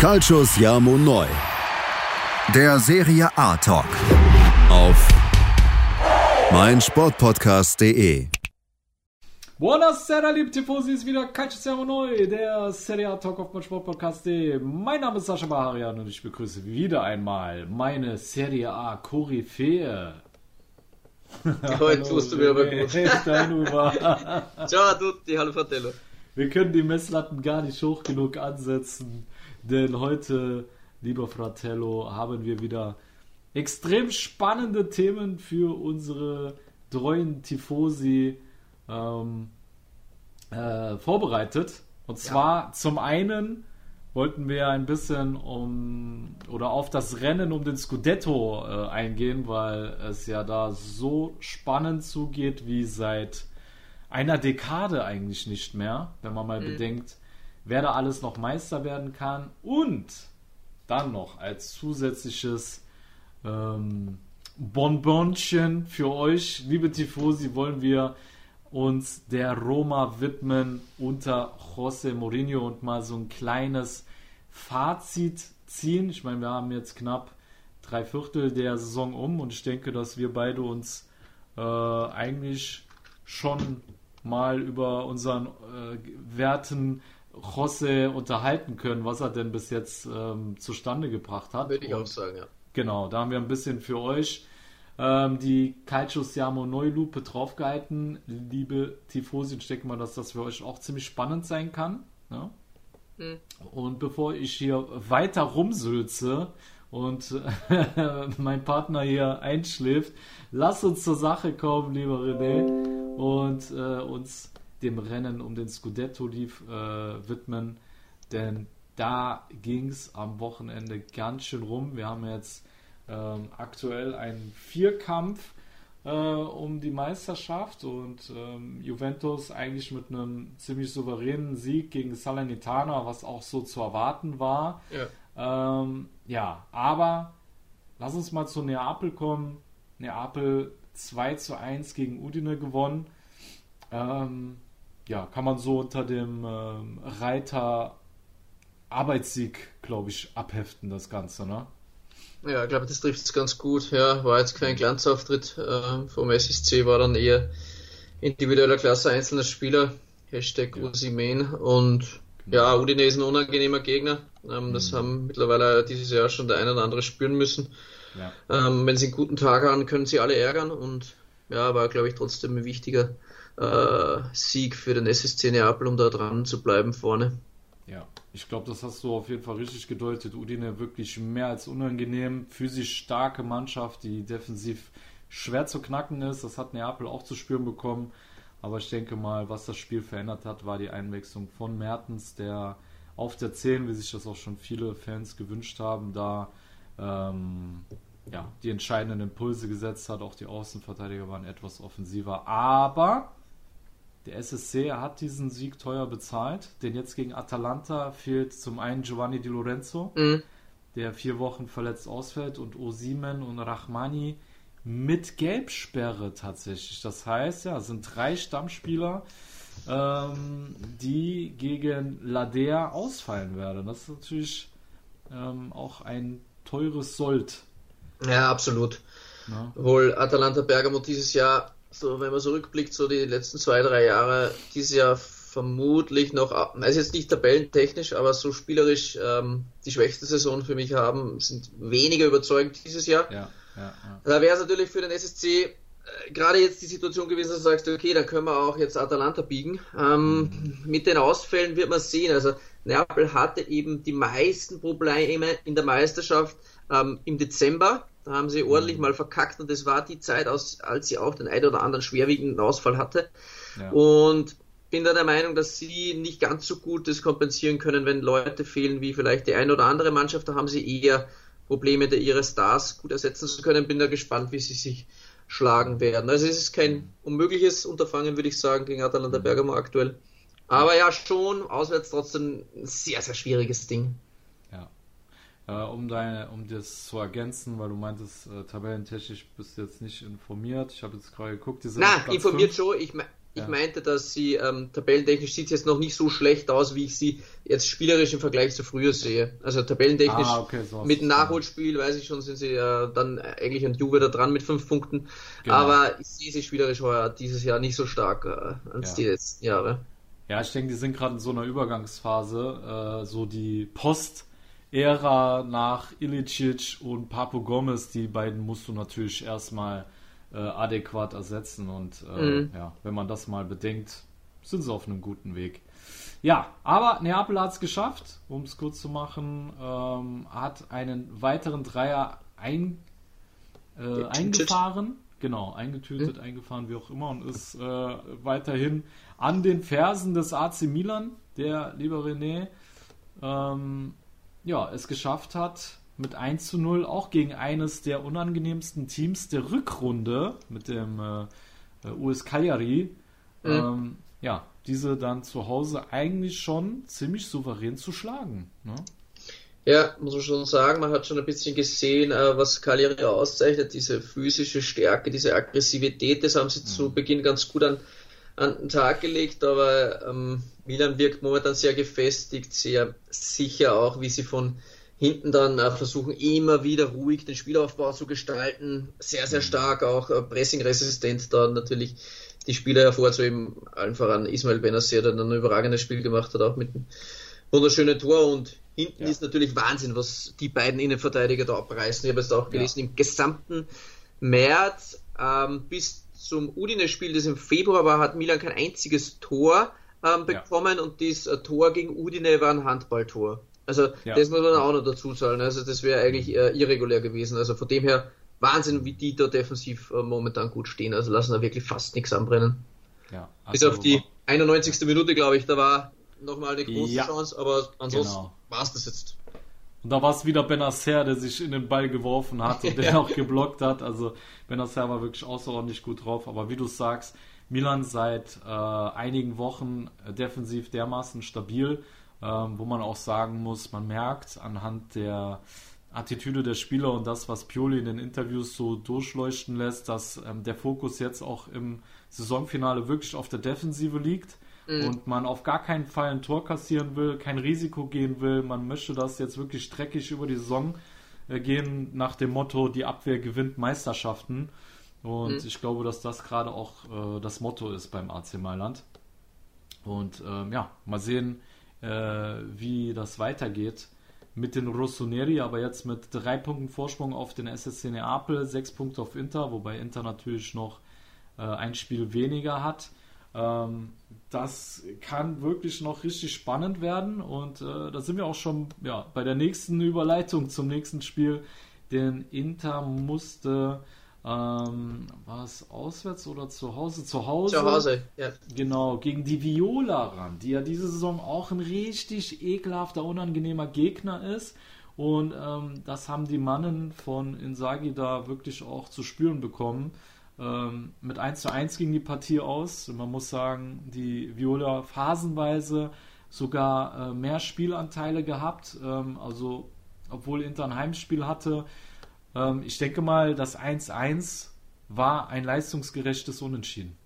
Calcius Jamo Neu. Der Serie A Talk. Auf meinsportpodcast.de. Buonasera, liebe Tifosi, ist wieder Calcius Jamo Neu, der Serie A Talk auf meinsportpodcast.de. Mein Name ist Sascha Baharian und ich begrüße wieder einmal meine Serie A Koryphäe. Heute tust du mir aber gut. Ciao a tutti, hallo Fratello. Wir können die Messlatten gar nicht hoch genug ansetzen, denn heute, lieber Fratello, haben wir wieder extrem spannende Themen für unsere treuen Tifosi ähm, äh, vorbereitet. Und zwar zum einen wollten wir ein bisschen um oder auf das Rennen um den Scudetto äh, eingehen, weil es ja da so spannend zugeht wie seit einer Dekade eigentlich nicht mehr, wenn man mal bedenkt, wer da alles noch Meister werden kann und dann noch als zusätzliches ähm, Bonbonchen für euch, liebe Tifosi, wollen wir uns der Roma widmen unter José Mourinho und mal so ein kleines Fazit ziehen. Ich meine, wir haben jetzt knapp drei Viertel der Saison um und ich denke, dass wir beide uns äh, eigentlich schon mal über unseren äh, werten José unterhalten können, was er denn bis jetzt ähm, zustande gebracht hat. Würde ich auch sagen, ja. Genau, da haben wir ein bisschen für euch ähm, die Calcio Siamo Neulupe draufgehalten. Liebe Tifosi, ich denke mal, dass das für euch auch ziemlich spannend sein kann. Ja? Und bevor ich hier weiter rumsülze und mein Partner hier einschläft, lass uns zur Sache kommen, lieber René, und äh, uns dem Rennen um den Scudetto lief, äh, widmen. Denn da ging es am Wochenende ganz schön rum. Wir haben jetzt ähm, aktuell einen Vierkampf äh, um die Meisterschaft und ähm, Juventus eigentlich mit einem ziemlich souveränen Sieg gegen Salernitana, was auch so zu erwarten war. Ja. Ähm, ja, aber lass uns mal zu Neapel kommen. Neapel 2 zu 1 gegen Udine gewonnen. Ähm, ja, kann man so unter dem ähm, Reiter Arbeitssieg, glaube ich, abheften, das Ganze, ne? Ja, ich glaube, das trifft es ganz gut. Ja, war jetzt kein Glanzauftritt äh, vom SSC, war dann eher individueller Klasse einzelner Spieler. Hashtag Ja. Usimen. Und ja, Udine ist ein unangenehmer Gegner. Ähm, das haben mittlerweile dieses Jahr schon der eine oder andere spüren müssen. Ja. Ähm, wenn sie einen guten Tag haben, können sie alle ärgern. Und ja, war, glaube ich, trotzdem ein wichtiger äh, Sieg für den SSC Neapel, um da dran zu bleiben vorne. Ja, ich glaube, das hast du auf jeden Fall richtig gedeutet. Udine wirklich mehr als unangenehm. Physisch starke Mannschaft, die defensiv schwer zu knacken ist. Das hat Neapel auch zu spüren bekommen. Aber ich denke mal, was das Spiel verändert hat, war die Einwechslung von Mertens, der auf der 10, wie sich das auch schon viele Fans gewünscht haben, da ähm, ja, die entscheidenden Impulse gesetzt hat. Auch die Außenverteidiger waren etwas offensiver. Aber der SSC hat diesen Sieg teuer bezahlt, denn jetzt gegen Atalanta fehlt zum einen Giovanni Di Lorenzo, Mhm. der vier Wochen verletzt ausfällt, und Osimen und Rahmani mit Gelbsperre tatsächlich. Das heißt, ja, es sind drei Stammspieler, ähm, die gegen Ladea ausfallen werden. Das ist natürlich ähm, auch ein teures Sold. Ja, absolut. Ne? Obwohl Atalanta Bergamo dieses Jahr, so wenn man so rückblickt, so die letzten zwei, drei Jahre, dieses Jahr vermutlich noch, also jetzt nicht tabellentechnisch, aber so spielerisch ähm, die schwächste Saison für mich haben, sind weniger überzeugend dieses Jahr. Ja, ja, ja. Da wäre es natürlich für den SSC äh, gerade jetzt die Situation gewesen, dass du sagst, okay, dann können wir auch jetzt Atalanta biegen. Ähm, mit den Ausfällen wird man sehen. Also Neapel hatte eben die meisten Probleme in der Meisterschaft ähm, im Dezember. Da haben sie ordentlich mal verkackt und das war die Zeit, aus, als sie auch den ein oder anderen schwerwiegenden Ausfall hatte. ja. Und bin da der Meinung, dass sie nicht ganz so gut das kompensieren können, wenn Leute fehlen wie vielleicht die eine oder andere Mannschaft. Da haben sie eher Probleme, da ihre Stars gut ersetzen zu können. Bin da gespannt, wie sie sich schlagen werden. Also es ist kein unmögliches Unterfangen, würde ich sagen, gegen Atalanta Bergamo aktuell. Aber ja, schon auswärts trotzdem ein sehr, sehr schwieriges Ding. Äh, um, deine, um das zu ergänzen, weil du meintest, äh, tabellentechnisch bist du jetzt nicht informiert. Ich habe jetzt gerade geguckt, die sind Na, informiert fünf. schon. Ich, me- ich ja. meinte, dass sie ähm, tabellentechnisch sieht es jetzt noch nicht so schlecht aus, wie ich sie jetzt spielerisch im Vergleich zu früher sehe. Also tabellentechnisch ah, okay, so mit Nachholspiel, weiß ich schon, sind sie ja dann eigentlich an Juve da dran mit fünf Punkten. Genau. Aber ich sehe sie spielerisch heuer dieses Jahr nicht so stark äh, als ja. die letzten Jahre. Ja, ich denke, die sind gerade in so einer Übergangsphase, äh, so die Post-Ära nach Ilicic und Papo Gomez, die beiden musst du natürlich erstmal äh, adäquat ersetzen. Und äh, mhm. ja, wenn man das mal bedenkt, sind sie auf einem guten Weg. Ja, aber Neapel hat es geschafft, um es kurz zu machen, ähm, hat einen weiteren Dreier ein, äh, eingefahren. Genau, eingetütet, mhm. eingefahren, wie auch immer, und ist äh, weiterhin an den Fersen des AC Milan, der, lieber René, ähm, ja, es geschafft hat, mit 1 zu 0 auch gegen eines der unangenehmsten Teams der Rückrunde mit dem äh, äh US Cagliari. Mhm. Ähm, ja, diese dann zu Hause eigentlich schon ziemlich souverän zu schlagen. Ne? Ja, muss man schon sagen, man hat schon ein bisschen gesehen, äh, was Cagliari auszeichnet, diese physische Stärke, diese Aggressivität, das haben sie mhm. zu Beginn ganz gut an, an den Tag gelegt, aber ähm, Milan wirkt momentan sehr gefestigt, sehr sicher auch, wie sie von hinten dann äh, versuchen immer wieder ruhig den Spielaufbau zu gestalten. Sehr, sehr stark auch äh, pressingresistent dann natürlich die Spieler hervorzuheben. Allen voran Ismail Benacer, der dann ein überragendes Spiel gemacht hat, auch mit einem wunderschönen Tor und hinten ja. ist natürlich Wahnsinn, was die beiden Innenverteidiger da abreißen. Ich habe es auch gelesen, ja. im gesamten März ähm, bis zum Udine-Spiel, das im Februar war, hat Milan kein einziges Tor ähm, bekommen ja. und das äh, Tor gegen Udine war ein Handballtor. Also ja. das muss man auch noch dazu zahlen. Also das wäre eigentlich äh, irregulär gewesen. Also von dem her Wahnsinn, wie die da defensiv äh, momentan gut stehen. Also lassen da wirklich fast nichts anbrennen. Ja, also Bis auf die 91. Minute, glaube ich, da war nochmal eine große ja, Chance, aber ansonsten genau. war es das jetzt. Und da war es wieder Benacer, der sich in den Ball geworfen hat und der auch geblockt hat. Also Benacer war wirklich außerordentlich gut drauf. Aber wie du sagst, Milan seit äh, einigen Wochen defensiv dermaßen stabil ähm, wo man auch sagen muss, man merkt anhand der Attitüde der Spieler und das, was Pioli in den Interviews so durchleuchten lässt, dass ähm, der Fokus jetzt auch im Saisonfinale wirklich auf der Defensive liegt mhm. und man auf gar keinen Fall ein Tor kassieren will, kein Risiko gehen will. Man möchte das jetzt wirklich streckig über die Saison äh, gehen, nach dem Motto, die Abwehr gewinnt Meisterschaften. Und mhm. ich glaube, dass das gerade auch äh, das Motto ist beim AC Mailand. Und ähm, ja, mal sehen, äh, wie das weitergeht mit den Rossoneri, aber jetzt mit drei Punkten Vorsprung auf den SSC Neapel, sechs Punkte auf Inter, wobei Inter natürlich noch äh, ein Spiel weniger hat. Ähm, das kann wirklich noch richtig spannend werden und äh, da sind wir auch schon ja, bei der nächsten Überleitung zum nächsten Spiel, denn Inter musste ähm, war es auswärts oder zu Hause? Zu Hause. Zu Hause, ja. Genau, gegen die Viola ran, die ja diese Saison auch ein richtig ekelhafter, unangenehmer Gegner ist. Und ähm, das haben die Mannen von Insagi da wirklich auch zu spüren bekommen. Ähm, mit 1 zu 1 ging die Partie aus. Man muss sagen, die Viola phasenweise sogar äh, mehr Spielanteile gehabt. Ähm, also, obwohl Inter ein Heimspiel hatte, ähm, ich denke mal, das 1-1 war ein leistungsgerechtes Unentschieden.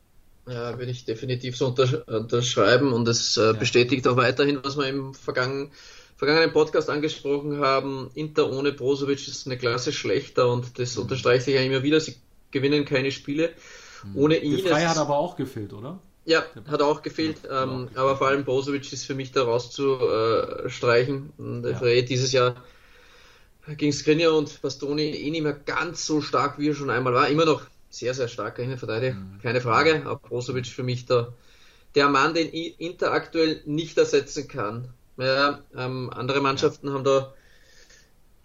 Ja, würde ich definitiv so unterschreiben und es äh, ja. bestätigt auch weiterhin, was wir im vergangenen, vergangenen Podcast angesprochen haben. Inter ohne Brozovic ist eine Klasse schlechter und das mhm. unterstreicht sich ja immer wieder. Sie gewinnen keine Spiele. Mhm. Ohne ihn. Die Frei hat aber auch gefehlt, oder? Ja, hat auch gefehlt, ja, ähm, auch aber vor allem Brozovic ist für mich da rauszustreichen. Der ja. Frey dieses Jahr gegen Skriniar und Bastoni eh nicht mehr ganz so stark, wie er schon einmal war. Immer noch sehr, sehr starker Innenverteidiger, mhm. keine Frage. Aber Brozovic für mich der, der Mann, den Inter aktuell nicht ersetzen kann. Ja, ähm, andere Mannschaften ja. haben da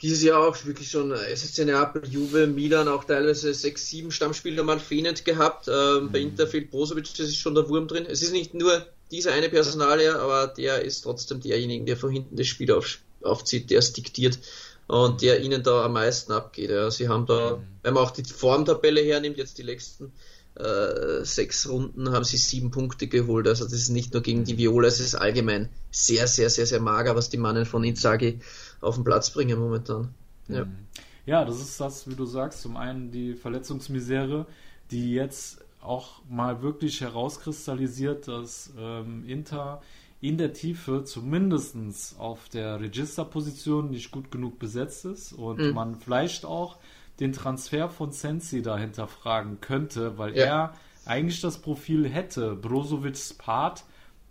dieses Jahr auch wirklich schon SSC Neapel, Juve, Milan auch teilweise sechs, sieben Stammspieler mal fehlend gehabt. Ähm, mhm. Bei Inter fehlt Brozovic, das ist schon der Wurm drin. Es ist nicht nur dieser eine Personalier, aber der ist trotzdem derjenige, der von hinten das Spiel auf, aufzieht, der es diktiert und der ihnen da am meisten abgeht. Ja. Sie haben da, mhm. wenn man auch die Formtabelle hernimmt, jetzt die letzten äh, sechs Runden haben sie sieben Punkte geholt. Also das ist nicht nur gegen die Viola, es ist allgemein sehr, sehr, sehr, sehr mager, was die Mannen von Inzaghi auf den Platz bringen momentan. Ja. Mhm. ja, das ist das, wie du sagst, zum einen die Verletzungsmisere, die jetzt auch mal wirklich herauskristallisiert, dass ähm, Inter in der Tiefe zumindest auf der Registerposition nicht gut genug besetzt ist und mhm. man vielleicht auch den Transfer von Sensi dahinter fragen könnte, weil ja. er eigentlich das Profil hätte, Brozovics Part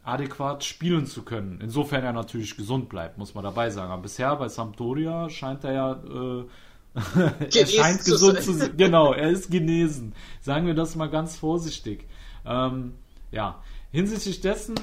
adäquat spielen zu können. Insofern er natürlich gesund bleibt, muss man dabei sagen. Aber bisher bei Sampdoria scheint er ja äh, er scheint gesund zu sein. Genau, er ist genesen. Sagen wir das mal ganz vorsichtig. Ähm, ja, hinsichtlich dessen,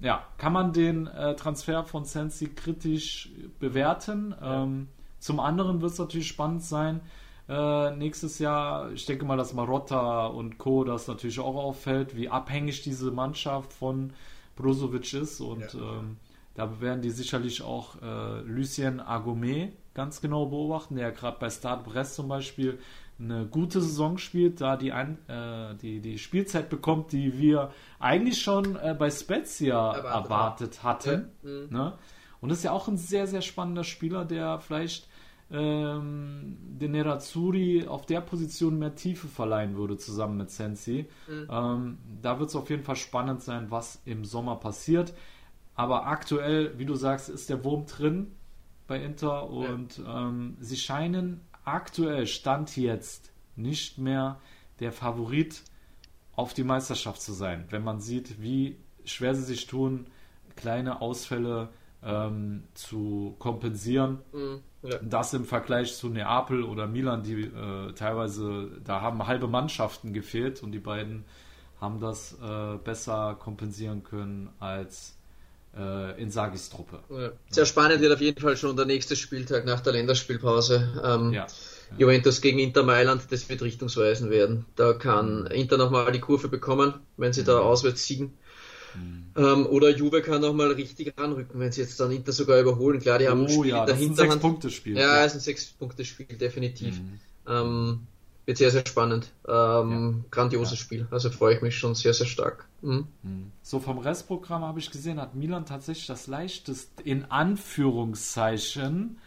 ja, kann man den äh, Transfer von Sensi kritisch bewerten. Ja. Ähm, zum anderen wird es natürlich spannend sein, äh, nächstes Jahr, ich denke mal, dass Marotta und Co. das natürlich auch auffällt, wie abhängig diese Mannschaft von Brozovic ist und ja. ähm, da werden die sicherlich auch äh, Lucien Agome ganz genau beobachten, der gerade bei Stade Brest zum Beispiel eine gute Saison spielt, da die, ein, äh, die, die Spielzeit bekommt, die wir eigentlich schon äh, bei Spezia erwartet, erwartet hatten. Ja. Mhm. Ne? Und das ist ja auch ein sehr, sehr spannender Spieler, der vielleicht ähm, den Nerazzurri auf der Position mehr Tiefe verleihen würde, zusammen mit Sensi. Mhm. Ähm, da wird es auf jeden Fall spannend sein, was im Sommer passiert. Aber aktuell, wie du sagst, ist der Wurm drin bei Inter und ja. ähm, sie scheinen aktuell, Stand jetzt, nicht mehr der Favorit auf die Meisterschaft zu sein. Wenn man sieht, wie schwer sie sich tun, kleine Ausfälle ähm, zu kompensieren. Mhm, ja. Das im Vergleich zu Neapel oder Milan, die äh, teilweise, da haben halbe Mannschaften gefehlt und die beiden haben das äh, besser kompensieren können als äh, in Sagis Truppe. Ja. Sehr spannend wird auf jeden Fall schon der nächste Spieltag nach der Länderspielpause. Ähm, ja. Juventus gegen Inter Mailand, das wird richtungsweisend werden. Da kann Inter nochmal die Kurve bekommen, wenn sie da mhm. auswärts siegen. Mhm. Ähm, oder Juve kann nochmal richtig anrücken, wenn sie jetzt dann Inter sogar überholen. Klar, die haben oh, ein Spiel ja, in der Hinterhand. Ist ein Sechs-Punkte-Spiel. Ja, ja, ist ein Sechs-Punkte-Spiel, definitiv. Mhm. Ähm, wird sehr, sehr spannend. Ähm, ja. Grandioses ja. Spiel. Also freue ich mich schon sehr, sehr stark. Mhm. mhm. So vom Restprogramm habe ich gesehen, hat Milan tatsächlich das leichteste, in Anführungszeichen,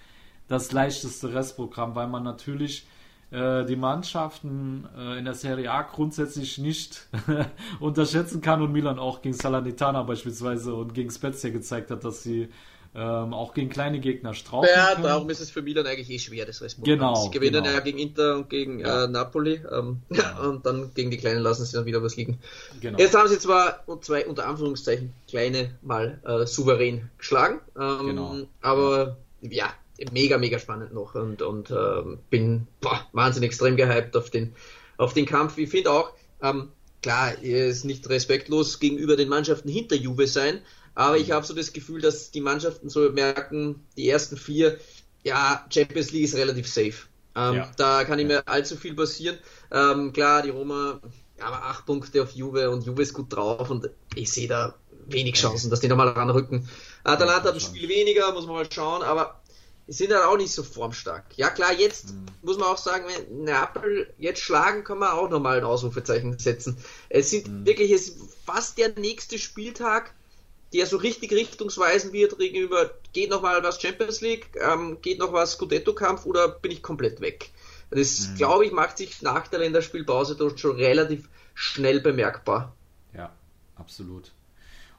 das leichteste Restprogramm, weil man natürlich die Mannschaften äh, in der Serie A grundsätzlich nicht unterschätzen kann und Milan auch gegen Salernitana beispielsweise und gegen Spezia gezeigt hat, dass sie ähm, auch gegen kleine Gegner strauchen Ja, können. darum ist es für Milan eigentlich eh schwer, das Restprogramm. Genau. Sie gewinnen genau. ja gegen Inter und gegen ja. äh, Napoli ähm, ja. und dann gegen die Kleinen lassen sie dann wieder was liegen. Genau. Jetzt haben sie zwar zwei unter Anführungszeichen kleine mal äh, souverän geschlagen, ähm, genau. aber ja, mega, mega spannend noch und, und ähm, bin boah, wahnsinnig extrem gehypt auf den, auf den Kampf. Ich finde auch, ähm, klar, ist nicht respektlos gegenüber den Mannschaften hinter Juve sein, aber ich mhm. habe so das Gefühl, dass die Mannschaften so merken, die ersten vier, ja, Champions League ist relativ safe. Ähm, ja. Da kann nicht mehr allzu viel passieren. Ähm, klar, die Roma, ja, aber acht Punkte auf Juve und Juve ist gut drauf und ich sehe da wenig Chancen, dass die nochmal ranrücken. Atalanta hat ein Spiel weniger, muss man mal schauen, aber die sind halt auch nicht so formstark. Ja klar, jetzt mhm. muss man auch sagen, wenn Neapel jetzt schlagen, kann man auch nochmal ein Ausrufezeichen setzen. Es sind mhm. wirklich, es ist fast der nächste Spieltag, der so richtig richtungsweisend wird gegenüber, geht noch mal was Champions League, ähm, geht noch was Scudetto-Kampf oder bin ich komplett weg? Das, mhm. glaube ich, macht sich nach der Länderspielpause dort schon relativ schnell bemerkbar. Ja, absolut.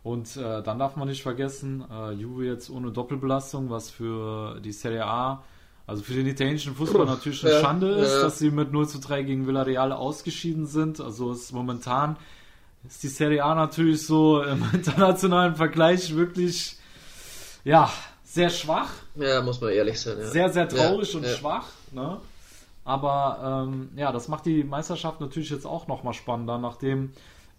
Und äh, dann darf man nicht vergessen, äh, Juve jetzt ohne Doppelbelastung, was für die Serie A, also für den italienischen Fußball natürlich eine ja, Schande ist, ja. dass sie mit 0 zu 3 gegen Villarreal ausgeschieden sind. Also ist momentan ist die Serie A natürlich so im internationalen Vergleich wirklich, ja, sehr schwach. Ja, muss man ehrlich sein. Ja. Sehr, sehr traurig und schwach. Ne? Aber ähm, ja, das macht die Meisterschaft natürlich jetzt auch nochmal spannender, nachdem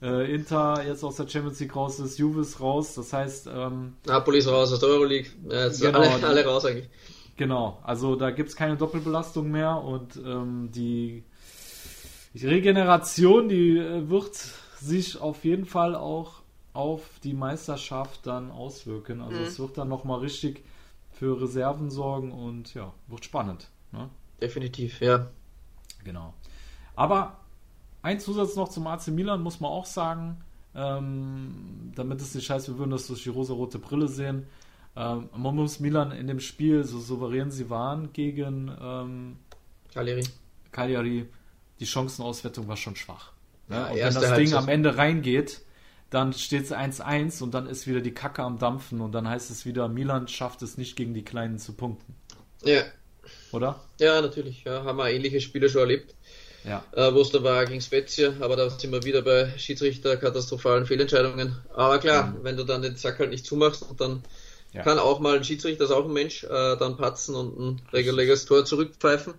äh, Inter jetzt aus der Champions League raus ist, Juve ist raus. Das heißt, ähm, Napoli ist raus aus der Euroleague. Ja, jetzt genau, alle, alle raus eigentlich. Genau, also da gibt es keine Doppelbelastung mehr und ähm, die Regeneration, die äh, wird sich auf jeden Fall auch auf die Meisterschaft dann auswirken. Also mhm. es wird dann nochmal richtig für Reserven sorgen und ja, wird spannend. Ne? Definitiv, ja. Genau. Aber ein Zusatz noch zum AC Milan muss man auch sagen, ähm, damit es nicht heißt, wir würden das durch die rosa-rote Brille sehen. Ähm, man muss Milan in dem Spiel, so souverän sie waren, gegen ähm, Cagliari. Cagliari, die Chancenauswertung war schon schwach. Ne? Ja, und wenn das Ding am Ende reingeht, dann steht es 1-1 und dann ist wieder die Kacke am Dampfen und dann heißt es wieder, Milan schafft es nicht gegen die Kleinen zu punkten. Ja. Oder? Ja, natürlich. Ja, haben wir ähnliche Spiele schon erlebt. Ja. Äh, wo es da war gegen Spezia, aber da sind wir wieder bei Schiedsrichter katastrophalen Fehlentscheidungen. Aber klar, mhm. wenn du dann den Sack halt nicht zumachst und dann ja. kann auch mal ein Schiedsrichter, das ist auch ein Mensch, äh, dann patzen und ein reguläres Tor zurückpfeifen.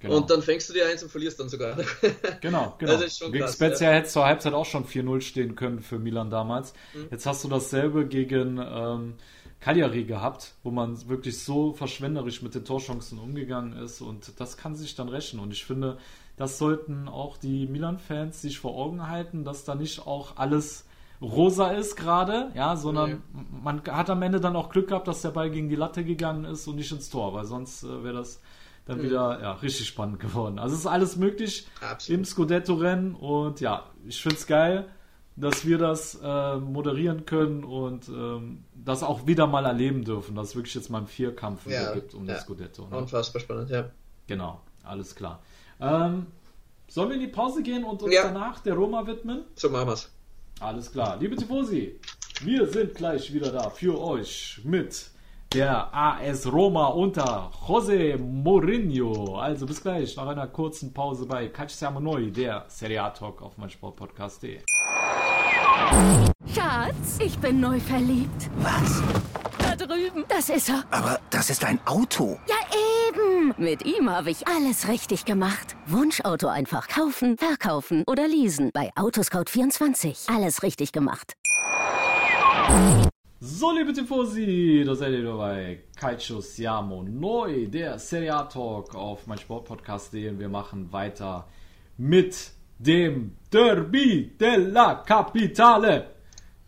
Genau. Und dann fängst du dir eins und verlierst dann sogar. genau, genau. Gegen krass, Spezia ja. hätte es zur Halbzeit auch schon 4-0 stehen können für Milan damals. Mhm. Jetzt hast du dasselbe gegen ähm, Cagliari gehabt, wo man wirklich so verschwenderisch mit den Torchancen umgegangen ist und das kann sich dann rächen. Und ich finde, das sollten auch die Milan-Fans sich vor Augen halten, dass da nicht auch alles rosa ist gerade, ja, sondern nee. man hat am Ende dann auch Glück gehabt, dass der Ball gegen die Latte gegangen ist und nicht ins Tor, weil sonst äh, wäre das dann mhm. wieder ja, richtig spannend geworden. Also es ist alles möglich Absolut. im Scudetto-Rennen und ja, ich finde es geil, dass wir das äh, moderieren können und ähm, das auch wieder mal erleben dürfen, dass es wirklich jetzt mal einen Vierkampf ja, gibt um ja. das Scudetto. Ne? Unfassbar spannend, ja. Genau, alles klar. Ähm, sollen wir in die Pause gehen und uns ja. danach der Roma widmen? So machen wir's. Alles klar. Liebe Tifosi, wir sind gleich wieder da für euch mit der AS Roma unter José Mourinho. Also bis gleich nach einer kurzen Pause bei Calcio Siamo Noi, der Serie A Talk auf meinsportpodcast.de. Schatz, ich bin neu verliebt. Was? Drüben. Das ist er. Aber das ist ein Auto. Ja, eben. Mit ihm habe ich alles richtig gemacht. Wunschauto einfach kaufen, verkaufen oder leasen. Bei Autoscout24. Alles richtig gemacht. So, liebe Tifosi, da seid ihr dabei. Calcio Siamo Neu, der Serie A Talk auf mein Sportpodcast.de. Und wir machen weiter mit dem Derby della Capitale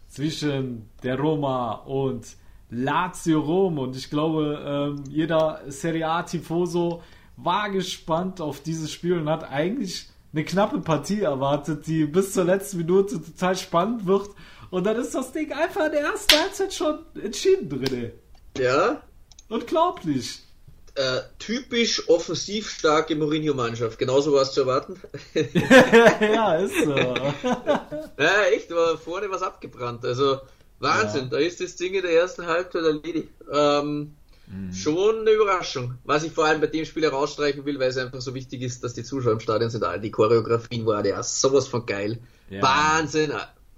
zwischen der Roma und Lazio Rom. Und ich glaube, ähm, jeder Serie A Tifoso war gespannt auf dieses Spiel und hat eigentlich eine knappe Partie erwartet, die bis zur letzten Minute total spannend wird. Und dann ist das Ding einfach in der ersten Halbzeit schon entschieden drin. Ja. Unglaublich. Äh, typisch offensiv starke Mourinho-Mannschaft. Genauso war es zu erwarten. ja, ist so. ja, echt, war vorne was abgebrannt. Also Wahnsinn, ja. da ist das Ding in der ersten Halbzeit erledigt. Ähm, mhm. Schon eine Überraschung. Was ich vor allem bei dem Spiel herausstreichen will, weil es einfach so wichtig ist, dass die Zuschauer im Stadion sind. Die Choreografien waren ja sowas von geil. Ja. Wahnsinn.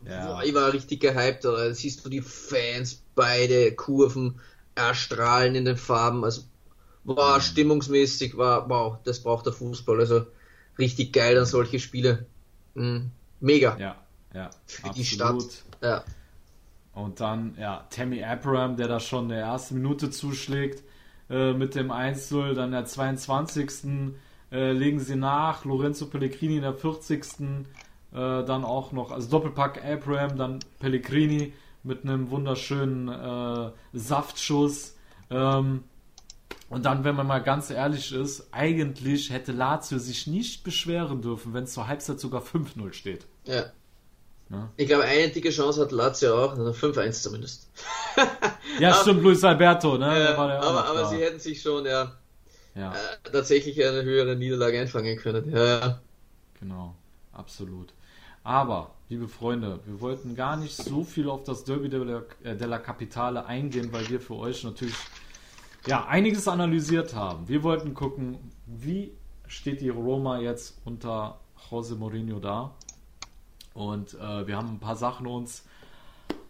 Ja. Boah, ich war richtig gehypt. Da siehst du die Fans, beide Kurven erstrahlen in den Farben. Also war mhm. stimmungsmäßig, war wow, das braucht der Fußball. Also richtig geil dann solche Spiele. Mhm. Mega. Ja, ja. Für absolut. die Stadt. Ja. Und dann, ja, Tammy Abraham, der da schon in der ersten Minute zuschlägt äh, mit dem 1-0, dann der 22. Äh, legen sie nach, Lorenzo Pellegrini in der 40. Äh, dann auch noch, also Doppelpack Abraham, dann Pellegrini mit einem wunderschönen äh, Saftschuss. Ähm, und dann, wenn man mal ganz ehrlich ist, eigentlich hätte Lazio sich nicht beschweren dürfen, wenn es zur Halbzeit sogar 5-0 steht. Ja. Ja. Ich glaube, eine dicke Chance hat Lazio auch, 5-1 also zumindest. ja, stimmt, Luis Alberto, ne? Ja, aber, aber sie hätten sich schon, ja, ja. Äh, tatsächlich eine höhere Niederlage einfangen können. Ja. Genau, absolut. Aber, liebe Freunde, wir wollten gar nicht so viel auf das Derby della, äh, della Capitale eingehen, weil wir für euch natürlich ja, einiges analysiert haben. Wir wollten gucken, wie steht die Roma jetzt unter Jose Mourinho da. Und äh, wir haben ein paar Sachen uns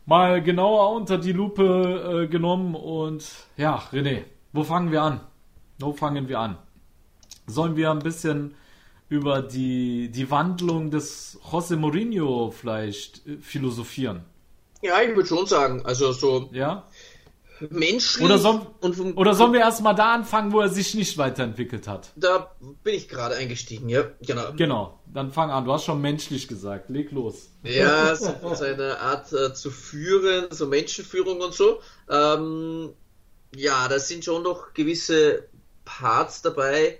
mal genauer unter die Lupe äh, genommen. Und ja, René, wo fangen wir an? Wo fangen wir an? Sollen wir ein bisschen über die, die Wandlung des José Mourinho vielleicht äh, philosophieren. Ja, ich würde schon sagen, also so ja? Menschlich. Oder, soll, und, oder sollen wir erstmal da anfangen, wo er sich nicht weiterentwickelt hat? Da bin ich gerade eingestiegen, ja, genau. Genau, dann fang an. Du hast schon menschlich gesagt, leg los. Ja, seine Art äh, zu führen, so Menschenführung und so. Ähm, ja, da sind schon noch gewisse Parts dabei,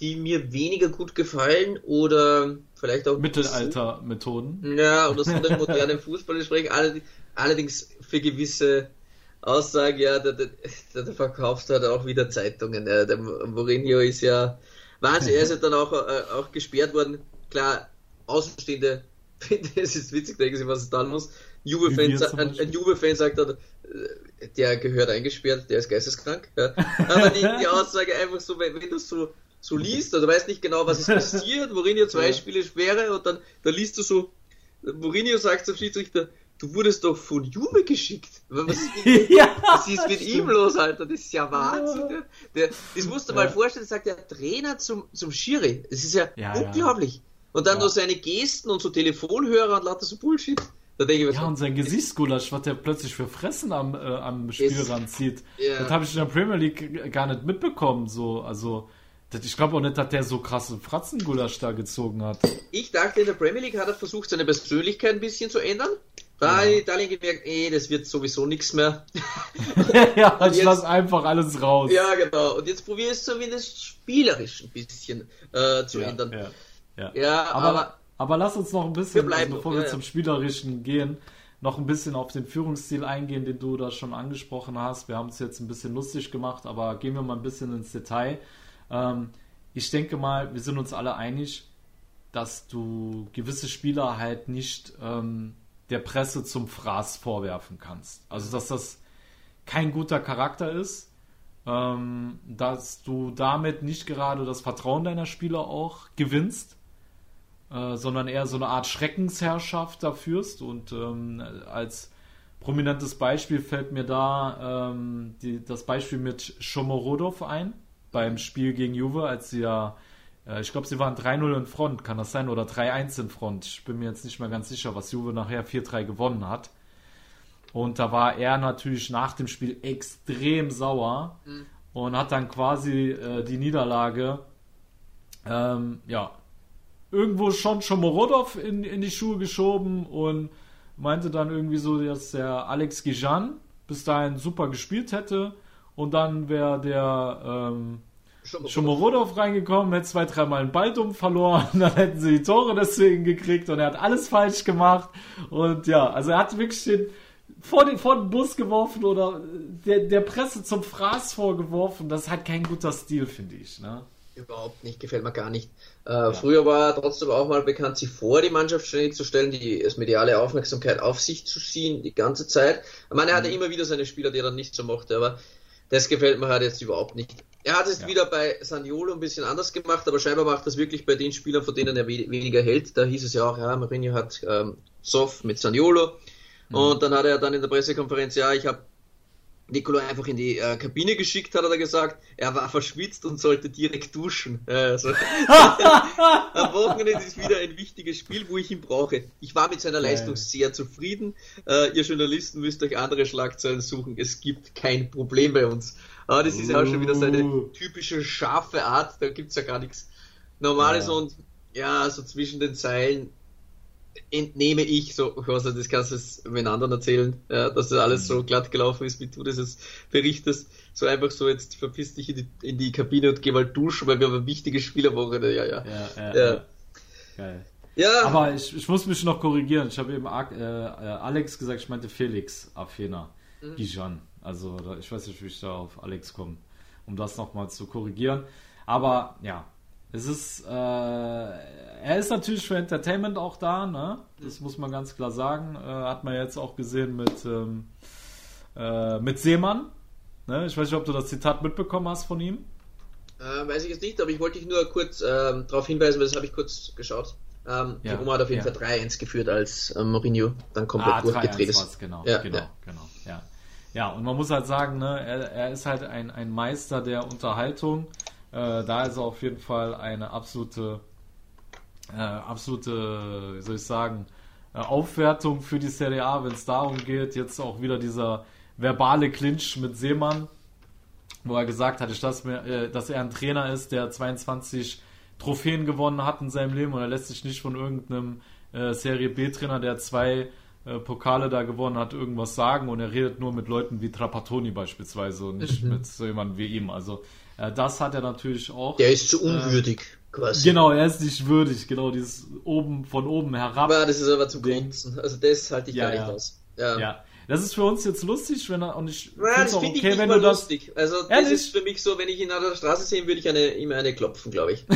die mir weniger gut gefallen oder vielleicht auch Mittelalter-Methoden. Ja, oder so den modernen Fußball sprechen. Allerdings für gewisse Aussagen, ja, der, der, der verkauft halt auch wieder Zeitungen. Ja. Der Mourinho ist ja Wahnsinn, er ist ja dann auch, äh, auch gesperrt worden. Klar, Außenstehende das ist witzig, denken Sie, was es dann muss. Juve-Fan, ein, ein Juve-Fan sagt dann, äh, der gehört eingesperrt, der ist geisteskrank. Ja. Aber die, die Aussage einfach so, wenn, wenn du so, so liest, du weißt nicht genau, was ist passiert, Mourinho zwei ja. Spiele Sperre und dann, dann liest du so, Mourinho sagt zum Schiedsrichter, du wurdest doch von Juve geschickt. Was ist mit, ja, was ist mit ihm los, Alter? Das ist ja Wahnsinn. Ja. Der, das musst du ja. mal vorstellen, sagt der Trainer zum, zum Schiri. Das ist ja, unglaublich. Und dann ja. nur seine Gesten und so Telefonhörer und lauter so Bullshit. Da denke ich, ja, und sein Gesichtsgulasch, was der plötzlich für Fressen am, äh, am Spielrand zieht, das habe ich in der Premier League gar nicht mitbekommen. So, also, ich glaube auch nicht, dass der so krasse Fratzengulasch da gezogen hat. Ich dachte, in der Premier League hat er versucht, seine Persönlichkeit ein bisschen zu ändern. Da ja. Italien gemerkt, ey, das wird sowieso nichts mehr. ja, ich jetzt, lass einfach alles raus. Ja, genau. Und jetzt probiere ich es zumindest spielerisch ein bisschen äh, zu ja, ändern. Ja. Ja, aber, aber, aber, lass uns noch ein bisschen, wir also bevor wir zum Spielerischen gehen, noch ein bisschen auf den Führungsstil eingehen, den du da schon angesprochen hast. Wir haben es jetzt ein bisschen lustig gemacht, aber gehen wir mal ein bisschen ins Detail. Ähm, ich denke mal, wir sind uns alle einig, dass du gewisse Spieler halt nicht ähm, der Presse zum Fraß vorwerfen kannst. Also, dass das kein guter Charakter ist, ähm, dass du damit nicht gerade das Vertrauen deiner Spieler auch gewinnst äh, sondern eher so eine Art Schreckensherrschaft da führst. Und ähm, als prominentes Beispiel fällt mir da ähm, die, das Beispiel mit Shomorodov ein, beim Spiel gegen Juve, als sie ja, ich glaube, sie waren 3-0 in Front, kann das sein? Oder 3-1 in Front. Ich bin mir jetzt nicht mehr ganz sicher, was Juve nachher 4-3 gewonnen hat. Und da war er natürlich nach dem Spiel extrem sauer mhm. und hat dann quasi äh, die Niederlage ähm, ja, irgendwo schon Shomorodov in, in die Schuhe geschoben und meinte dann irgendwie so, dass der Alex Gijan bis dahin super gespielt hätte und dann wäre der ähm, Shomorodov reingekommen, hätte zwei, dreimal einen Ball dumm verloren, dann hätten sie die Tore deswegen gekriegt und er hat alles falsch gemacht und ja, also er hat wirklich den vor den, vor den Bus geworfen oder der, der Presse zum Fraß vorgeworfen. Das ist halt kein guter Stil, finde ich. Ne? Überhaupt nicht, gefällt mir gar nicht. Äh, ja. Früher war er trotzdem auch mal bekannt, sich vor die Mannschaft ständig zu stellen, die das mediale Aufmerksamkeit auf sich zu ziehen, die ganze Zeit. Ich meine, er hatte mhm. immer wieder seine Spieler, die er dann nicht so mochte, aber das gefällt mir halt jetzt überhaupt nicht. Er hat es ja. wieder bei Saniolo ein bisschen anders gemacht, aber scheinbar macht das wirklich bei den Spielern, von denen er we weniger hält. Da hieß es ja auch, ja, Mourinho hat ähm, Soft mit Saniolo. Mhm. Und dann hat er dann in der Pressekonferenz, ja, ich habe Nicolo einfach in die äh, Kabine geschickt, hat er gesagt. Er war verschwitzt und sollte direkt duschen. Also, am Wochenende ist wieder ein wichtiges Spiel, wo ich ihn brauche. Ich war mit seiner Leistung sehr zufrieden. Äh, ihr Journalisten müsst euch andere Schlagzeilen suchen. Es gibt kein Problem bei uns. Aber das ist ja auch schon wieder seine uh. typische scharfe Art. Da gibt es ja gar nichts Normales ja. und ja, so zwischen den Zeilen entnehme ich so, also das kannst du es mit anderen erzählen, ja, dass das alles so mhm. glatt gelaufen ist, wie du das jetzt berichtest. So einfach so, jetzt verpiss dich in die, in die Kabine und geh mal duschen, weil wir haben eine wichtige Spielerwoche. Ja, ja. ja, ja, ja. Geil. Ja. Aber ich, ich muss mich noch korrigieren. Ich habe eben äh, äh, Alex gesagt, ich meinte Felix Afena. Mhm. Gijan. Also ich weiß nicht, wie ich da auf Alex komme, um das nochmal zu korrigieren. Aber ja, es ist, äh, er ist natürlich für Entertainment auch da, ne? Das muss man ganz klar sagen. Äh, hat man jetzt auch gesehen mit, ähm, äh, mit Seemann. Ne? Ich weiß nicht, ob du das Zitat mitbekommen hast von ihm. Äh, weiß ich jetzt nicht, aber ich wollte dich nur kurz ähm, darauf hinweisen, weil das habe ich kurz geschaut. Ähm, ja, die Roma hat auf jeden ja. Fall 3-1 geführt, als ähm, Mourinho dann komplett ah, durchgedreht ist. Genau, ja, genau, genau, ja. Ja, und man muss halt sagen, ne, er, er ist halt ein, ein Meister der Unterhaltung. Äh, da ist er auf jeden Fall eine absolute, äh, absolute, wie soll ich sagen, äh, Aufwertung für die Serie A, wenn es darum geht. Jetzt auch wieder dieser verbale Clinch mit Seemann, wo er gesagt hat, dass, äh, dass er ein Trainer ist, der 22 Trophäen gewonnen hat in seinem Leben und er lässt sich nicht von irgendeinem äh, Serie B-Trainer, der zwei Pokale da gewonnen hat, irgendwas sagen und er redet nur mit Leuten wie Trapattoni beispielsweise und nicht mhm. mit so jemandem wie ihm. Also das hat er natürlich auch. Der ist zu unwürdig. Äh, quasi. Genau, er ist nicht würdig, genau, dieses oben von oben herab. Ja, das ist aber zu Grunzen. Also das halte ich ja, gar nicht ja. aus. Ja. ja. Das ist für uns jetzt lustig, wenn er, und ich Ja, das finde ich okay, nicht wenn du das. lustig. Also das Ehrlich? ist für mich so, wenn ich ihn an der Straße sehen würde, ich eine, ihm eine klopfen, glaube ich.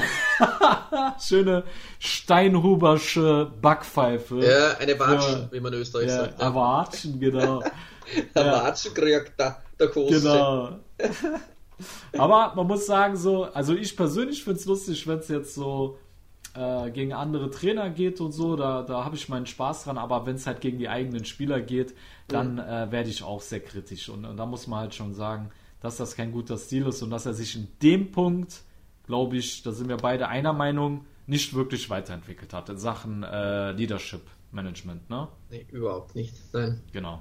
Schöne Steinhubersche Backpfeife. Ja, eine Watschen, wie man in Österreich Ja, sagt. erwarten, genau. Der ja. Watschen kriegt da, der Große. Genau. Aber man muss sagen, so, also ich persönlich finde es lustig, wenn es jetzt so äh, gegen andere Trainer geht und so, da, da habe ich meinen Spaß dran, aber wenn es halt gegen die eigenen Spieler geht, dann äh, werde ich auch sehr kritisch. Und, und da muss man halt schon sagen, dass das kein guter Stil ist und dass er sich in dem Punkt, glaube ich, da sind wir beide einer Meinung, nicht wirklich weiterentwickelt hat in Sachen äh, Leadership Management, ne? Nee, überhaupt nicht. Nein. Genau.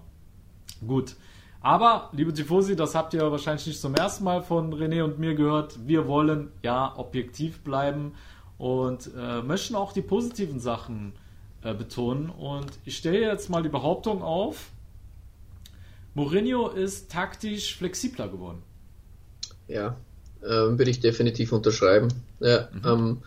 Gut. Aber, liebe Tifosi, das habt ihr wahrscheinlich nicht zum ersten Mal von René und mir gehört. Wir wollen ja objektiv bleiben und äh, möchten auch die positiven Sachen äh, betonen. Und ich stelle jetzt mal die Behauptung auf, Mourinho ist taktisch flexibler geworden. Ja, ähm, würde ich definitiv unterschreiben. Ja, Mhm. ähm,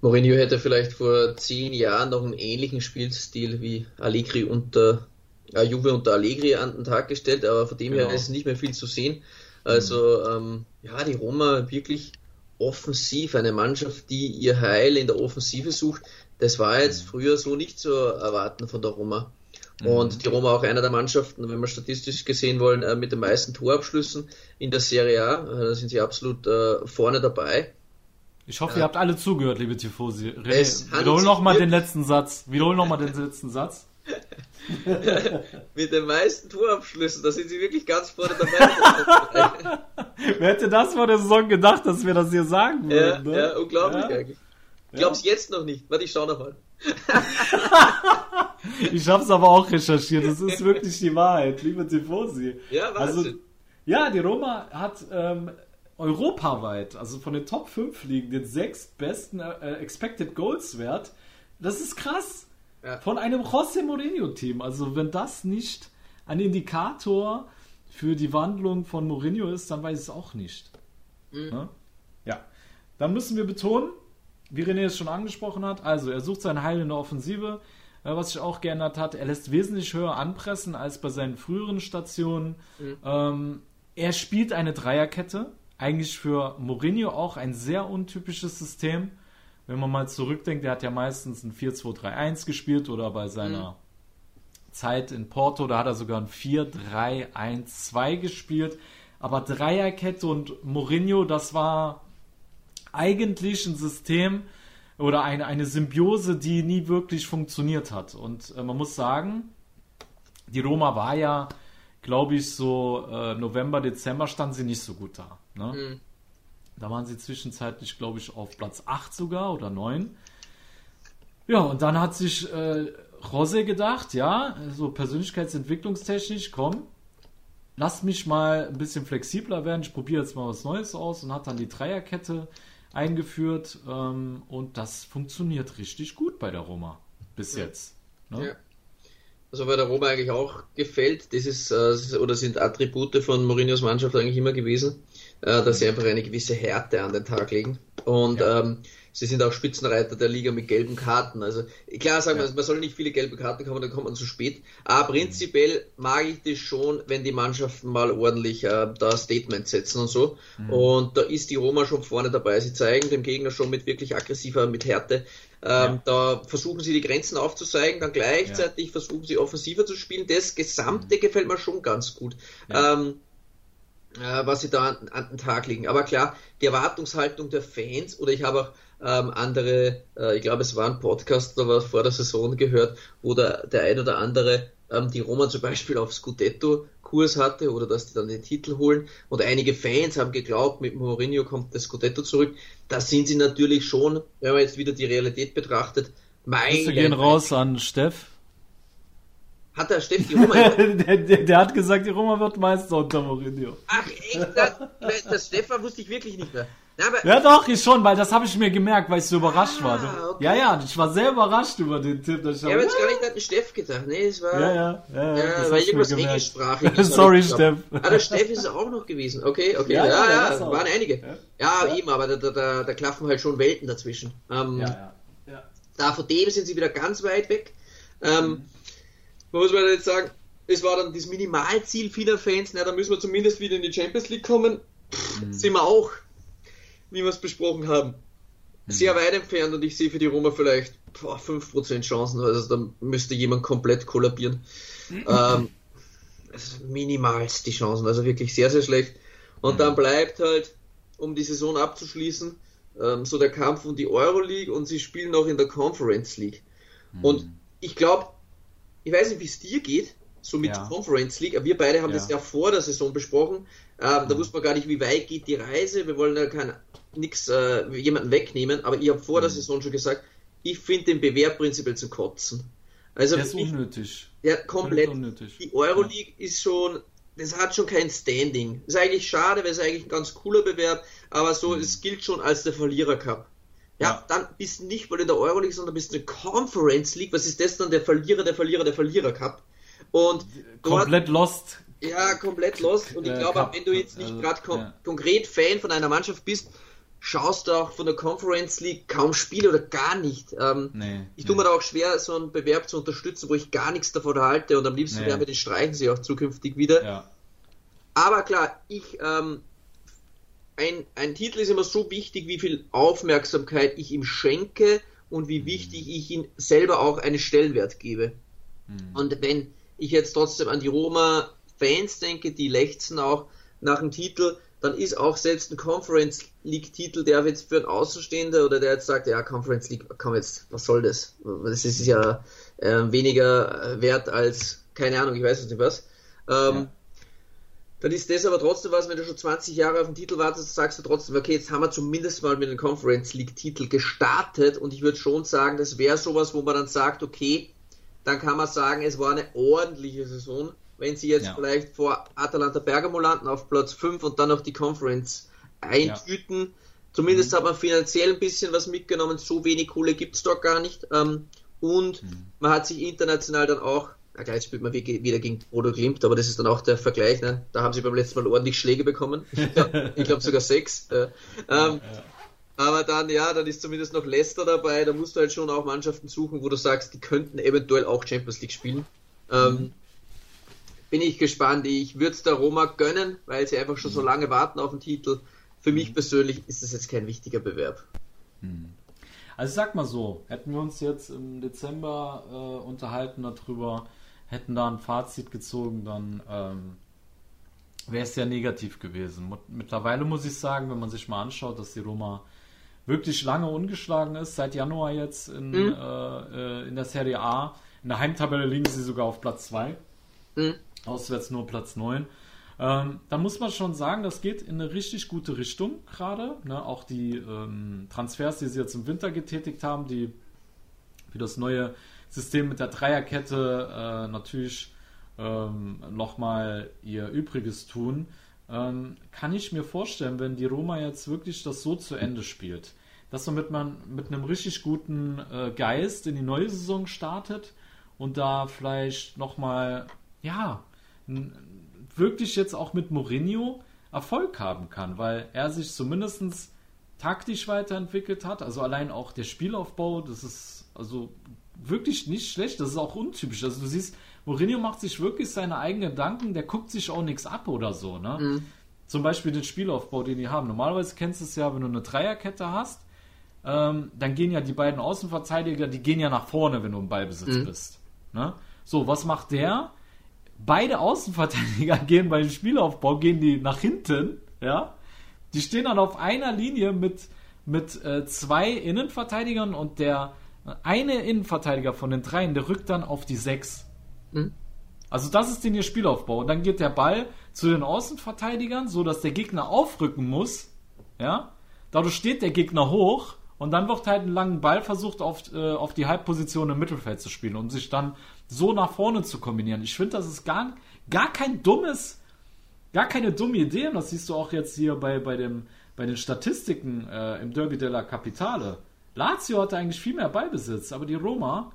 Mourinho hätte vielleicht vor zehn Jahren noch einen ähnlichen Spielstil wie Allegri unter äh, Juve unter Allegri an den Tag gestellt, aber von dem Genau. her ist nicht mehr viel zu sehen. Also ähm, ja, die Roma wirklich offensiv, eine Mannschaft, die ihr Heil in der Offensive sucht. Das war jetzt Mhm. früher so nicht zu erwarten von der Roma. Und die Roma auch einer der Mannschaften, wenn wir statistisch gesehen wollen, äh, mit den meisten Torabschlüssen in der Serie A. Äh, Da sind sie absolut äh, vorne dabei. Ich hoffe, ihr habt alle zugehört, liebe Tifosi. René, wiederhol nochmal den letzten Satz. Wiederhol nochmal den letzten Satz. Mit den meisten Torabschlüssen, da sind sie wirklich ganz vorne dabei. Wer hätte das vor der Saison gedacht, dass wir das hier sagen ja, würden? ne? ja, unglaublich Ja. eigentlich. Ich glaub's jetzt noch nicht. Warte, ich schau noch mal. Ich habe es aber auch recherchiert. Das ist wirklich die Wahrheit, liebe Tifosi. Ja, Also, Wahnsinn. ja, die Roma hat ähm, europaweit, also von den Top 5 Ligen, den sechs besten äh, Expected Goals Wert. Das ist krass. Ja. Von einem José Mourinho Team. Also wenn das nicht ein Indikator für die Wandlung von Mourinho ist, dann weiß ich es auch nicht. Ne? Ja. Dann müssen wir betonen, wie René es schon angesprochen hat, also er sucht sein Heil in der Offensive, äh, was sich auch geändert hat. Er lässt wesentlich höher anpressen als bei seinen früheren Stationen. Ähm, er spielt eine Dreierkette, eigentlich für Mourinho auch ein sehr untypisches System. Wenn man mal zurückdenkt, er hat ja meistens ein 4-2-3-1 gespielt oder bei seiner Zeit in Porto, da hat er sogar ein 4-3-1-2 gespielt. Aber Dreierkette und Mourinho, das war eigentlich ein System oder eine, eine Symbiose, die nie wirklich funktioniert hat. Und äh, man muss sagen, die Roma war ja, glaube ich, so äh, November, Dezember stand sie nicht so gut da. Ne? Mhm. Da waren sie zwischenzeitlich, glaube ich, auf Platz 8 sogar oder 9. Ja, und dann hat sich äh, Jose gedacht, ja, so persönlichkeitsentwicklungstechnisch, komm, lass mich mal ein bisschen flexibler werden, ich probiere jetzt mal was Neues aus und hat dann die Dreierkette eingeführt ähm, und das funktioniert richtig gut bei der Roma bis jetzt. Ne? Ja. Also bei der Roma eigentlich auch gefällt, das ist äh, oder sind Attribute von Mourinhos Mannschaft eigentlich immer gewesen, äh, dass sie einfach eine gewisse Härte an den Tag legen. Und Ja. ähm, sie sind auch Spitzenreiter der Liga mit gelben Karten. Also klar sagen wir, Ja. man soll nicht viele gelbe Karten bekommen, dann kommt man zu spät. Aber prinzipiell mag ich das schon, wenn die Mannschaften mal ordentlich äh, da Statement setzen und so. Und da ist die Roma schon vorne dabei. Sie zeigen dem Gegner schon mit wirklich aggressiver, mit Härte. Ähm, Ja. Da versuchen sie die Grenzen aufzuzeigen, dann gleichzeitig versuchen sie offensiver zu spielen. Das Gesamte gefällt mir schon ganz gut. Ja. Ähm, äh, was sie da an, an den Tag legen. Aber klar, die Erwartungshaltung der Fans, oder ich habe auch ähm, andere, äh, ich glaube, es war ein Podcast oder was vor der Saison gehört, wo der, der ein oder andere ähm, die Roma zum Beispiel auf Scudetto-Kurs hatte oder dass die dann den Titel holen. Und einige Fans haben geglaubt, mit Mourinho kommt das Scudetto zurück. Da sind sie natürlich schon, wenn man jetzt wieder die Realität betrachtet, Wir gehen Meilen. raus an Steff. Hat der Steff die Roma der, der, der hat gesagt, die Roma wird Meister unter Mourinho. Ach echt? Das, das Stefan wusste ich wirklich nicht mehr. Na, aber Ja doch, ich schon, weil das habe ich mir gemerkt, weil ich so überrascht war. Ah, okay. Ja, ja, ich war sehr überrascht über den Tipp. Ich habe jetzt gar nicht an den Steff gedacht. Nee, es war. ja, ja, ja, Ja, war mir irgendwas englischsprachiges. Sorry, Steff. Ah, der Steff ist auch noch gewesen. Okay, okay. Ja, Ja, ja, ja, waren einige. Ja. Ja, Ja. eben, aber da, da, da, da klaffen halt schon Welten dazwischen. Ähm, Ja, ja. ja. Da von dem sind sie wieder ganz weit weg. Ähm, Mhm. Was muss man jetzt sagen? es war dann das Minimalziel vieler Fans, na, da müssen wir zumindest wieder in die Champions League kommen. Pff, mhm. Sind wir auch, wie wir es besprochen haben, mhm. sehr weit entfernt und ich sehe für die Roma vielleicht boah, 5% Chancen, also da müsste jemand komplett kollabieren. Mhm. Ähm, also minimalst die Chancen, also wirklich sehr, sehr schlecht. Und mhm. dann bleibt halt, um die Saison abzuschließen, ähm, so der Kampf um die Euroleague und sie spielen noch in der Conference League. Mhm. Und ich glaube, ich weiß nicht, wie es dir geht, so mit ja. Conference League, aber wir beide haben ja. das ja vor der Saison besprochen. Ähm, da mhm. wusste man gar nicht, wie weit geht die Reise. Wir wollen ja kein nichts äh, jemanden wegnehmen, aber ich habe vor mhm. der Saison schon gesagt, ich finde den Bewerb prinzipiell zu kotzen. Also der ist unnötig. Ja, komplett. Unnötig. Die Euroleague ja. ist schon, das hat schon kein Standing. Ist eigentlich schade, weil es eigentlich ein ganz cooler Bewerb, aber so, mhm. es gilt schon als der Verlierer Cup. Ja, ja, dann bist du nicht mal in der Euroleague, sondern bist in der Conference League. Was ist das dann? Der Verlierer, der Verlierer, der Verlierer Cup. Und komplett lost. Ja, komplett lost. Und ich glaube, wenn du jetzt nicht also, gerade kon ja. konkret Fan von einer Mannschaft bist, schaust du auch von der Conference League kaum Spiele oder gar nicht. Ähm, nee, ich tue nee. mir da auch schwer, so einen Bewerb zu unterstützen, wo ich gar nichts davon halte und am liebsten nee. werden wir den streichen sie auch zukünftig wieder. Ja. Aber klar, ich, ähm, ein, ein Titel ist immer so wichtig, wie viel Aufmerksamkeit ich ihm schenke und wie mhm. wichtig ich ihm selber auch einen Stellenwert gebe. Mhm. Und wenn ich jetzt trotzdem an die Roma-Fans denke, die lechzen auch nach dem Titel, dann ist auch selbst ein Conference League-Titel, der jetzt für einen Außenstehender oder der jetzt sagt, ja, Conference League, komm jetzt, was soll das? Das ist ja äh, weniger wert als, keine Ahnung, ich weiß nicht was. Ähm, ja. Dann ist das aber trotzdem was, wenn du schon 20 Jahre auf den Titel wartest, sagst du trotzdem, okay, jetzt haben wir zumindest mal mit dem Conference League-Titel gestartet und ich würde schon sagen, das wäre sowas, wo man dann sagt, okay, dann kann man sagen, es war eine ordentliche Saison wenn sie jetzt ja. vielleicht vor Atalanta Bergamo landen auf Platz 5 und dann noch die Conference eintüten. Ja. Zumindest mhm. hat man finanziell ein bisschen was mitgenommen, so wenig Kohle gibt es dort gar nicht. Ähm, und mhm. man hat sich international dann auch, na klar, jetzt spielt man wieder gegen Bodo Glimt, aber das ist dann auch der Vergleich, ne? da haben sie beim letzten Mal ordentlich Schläge bekommen. ich glaube glaub sogar sechs. Äh, ähm, ja, aber dann, ja, dann ist zumindest noch Leicester dabei, da musst du halt schon auch Mannschaften suchen, wo du sagst, die könnten eventuell auch Champions League spielen. Ähm, mhm bin ich gespannt. Ich würde es der Roma gönnen, weil sie einfach schon so mhm. lange warten auf den Titel. Für mich mhm. persönlich ist das jetzt kein wichtiger Bewerb. Mhm. Also sag mal so, hätten wir uns jetzt im Dezember äh, unterhalten darüber, hätten da ein Fazit gezogen, dann ähm, wäre es sehr negativ gewesen. Mittlerweile muss ich sagen, wenn man sich mal anschaut, dass die Roma wirklich lange ungeschlagen ist, seit Januar jetzt in, mhm. äh, äh in der Serie A. In der Heimtabelle liegen sie sogar auf Platz 2. Mhm auswärts nur Platz 9. Ähm, da muss man schon sagen, das geht in eine richtig gute Richtung gerade. Ne? Auch die ähm, Transfers, die sie jetzt im Winter getätigt haben, die für das neue System mit der Dreierkette äh, natürlich ähm, nochmal ihr Übriges tun. Ähm, kann ich mir vorstellen, wenn die Roma jetzt wirklich das so zu Ende spielt, dass man mit, man, mit einem richtig guten äh, Geist in die neue Saison startet und da vielleicht nochmal, ja, wirklich jetzt auch mit Mourinho Erfolg haben kann, weil er sich zumindest taktisch weiterentwickelt hat. Also allein auch der Spielaufbau, das ist also wirklich nicht schlecht. Das ist auch untypisch. Also du siehst, Mourinho macht sich wirklich seine eigenen Gedanken, der guckt sich auch nichts ab oder so. Ne? Mhm. Zum Beispiel den Spielaufbau, den die haben. Normalerweise kennst du es ja, wenn du eine Dreierkette hast, ähm, dann gehen ja die beiden Außenverteidiger, die gehen ja nach vorne, wenn du im Ballbesitz mhm. bist. Ne? So, was macht der? beide Außenverteidiger gehen beim Spielaufbau, gehen die nach hinten, ja. Die stehen dann auf einer Linie mit, mit äh, zwei Innenverteidigern und der eine Innenverteidiger von den dreien, der rückt dann auf die sechs. Mhm. Also das ist den ihr Spielaufbau. Und dann geht der Ball zu den Außenverteidigern, so dass der Gegner aufrücken muss. Ja. Dadurch steht der Gegner hoch und dann wird halt ein langen Ball versucht, auf, äh, auf die Halbposition im Mittelfeld zu spielen, um sich dann so nach vorne zu kombinieren. Ich finde, das ist gar, gar kein dummes, gar keine dumme Idee. Und das siehst du auch jetzt hier bei, bei, dem, bei den Statistiken äh, im Derby della Capitale. Lazio hatte eigentlich viel mehr Ballbesitz, aber die Roma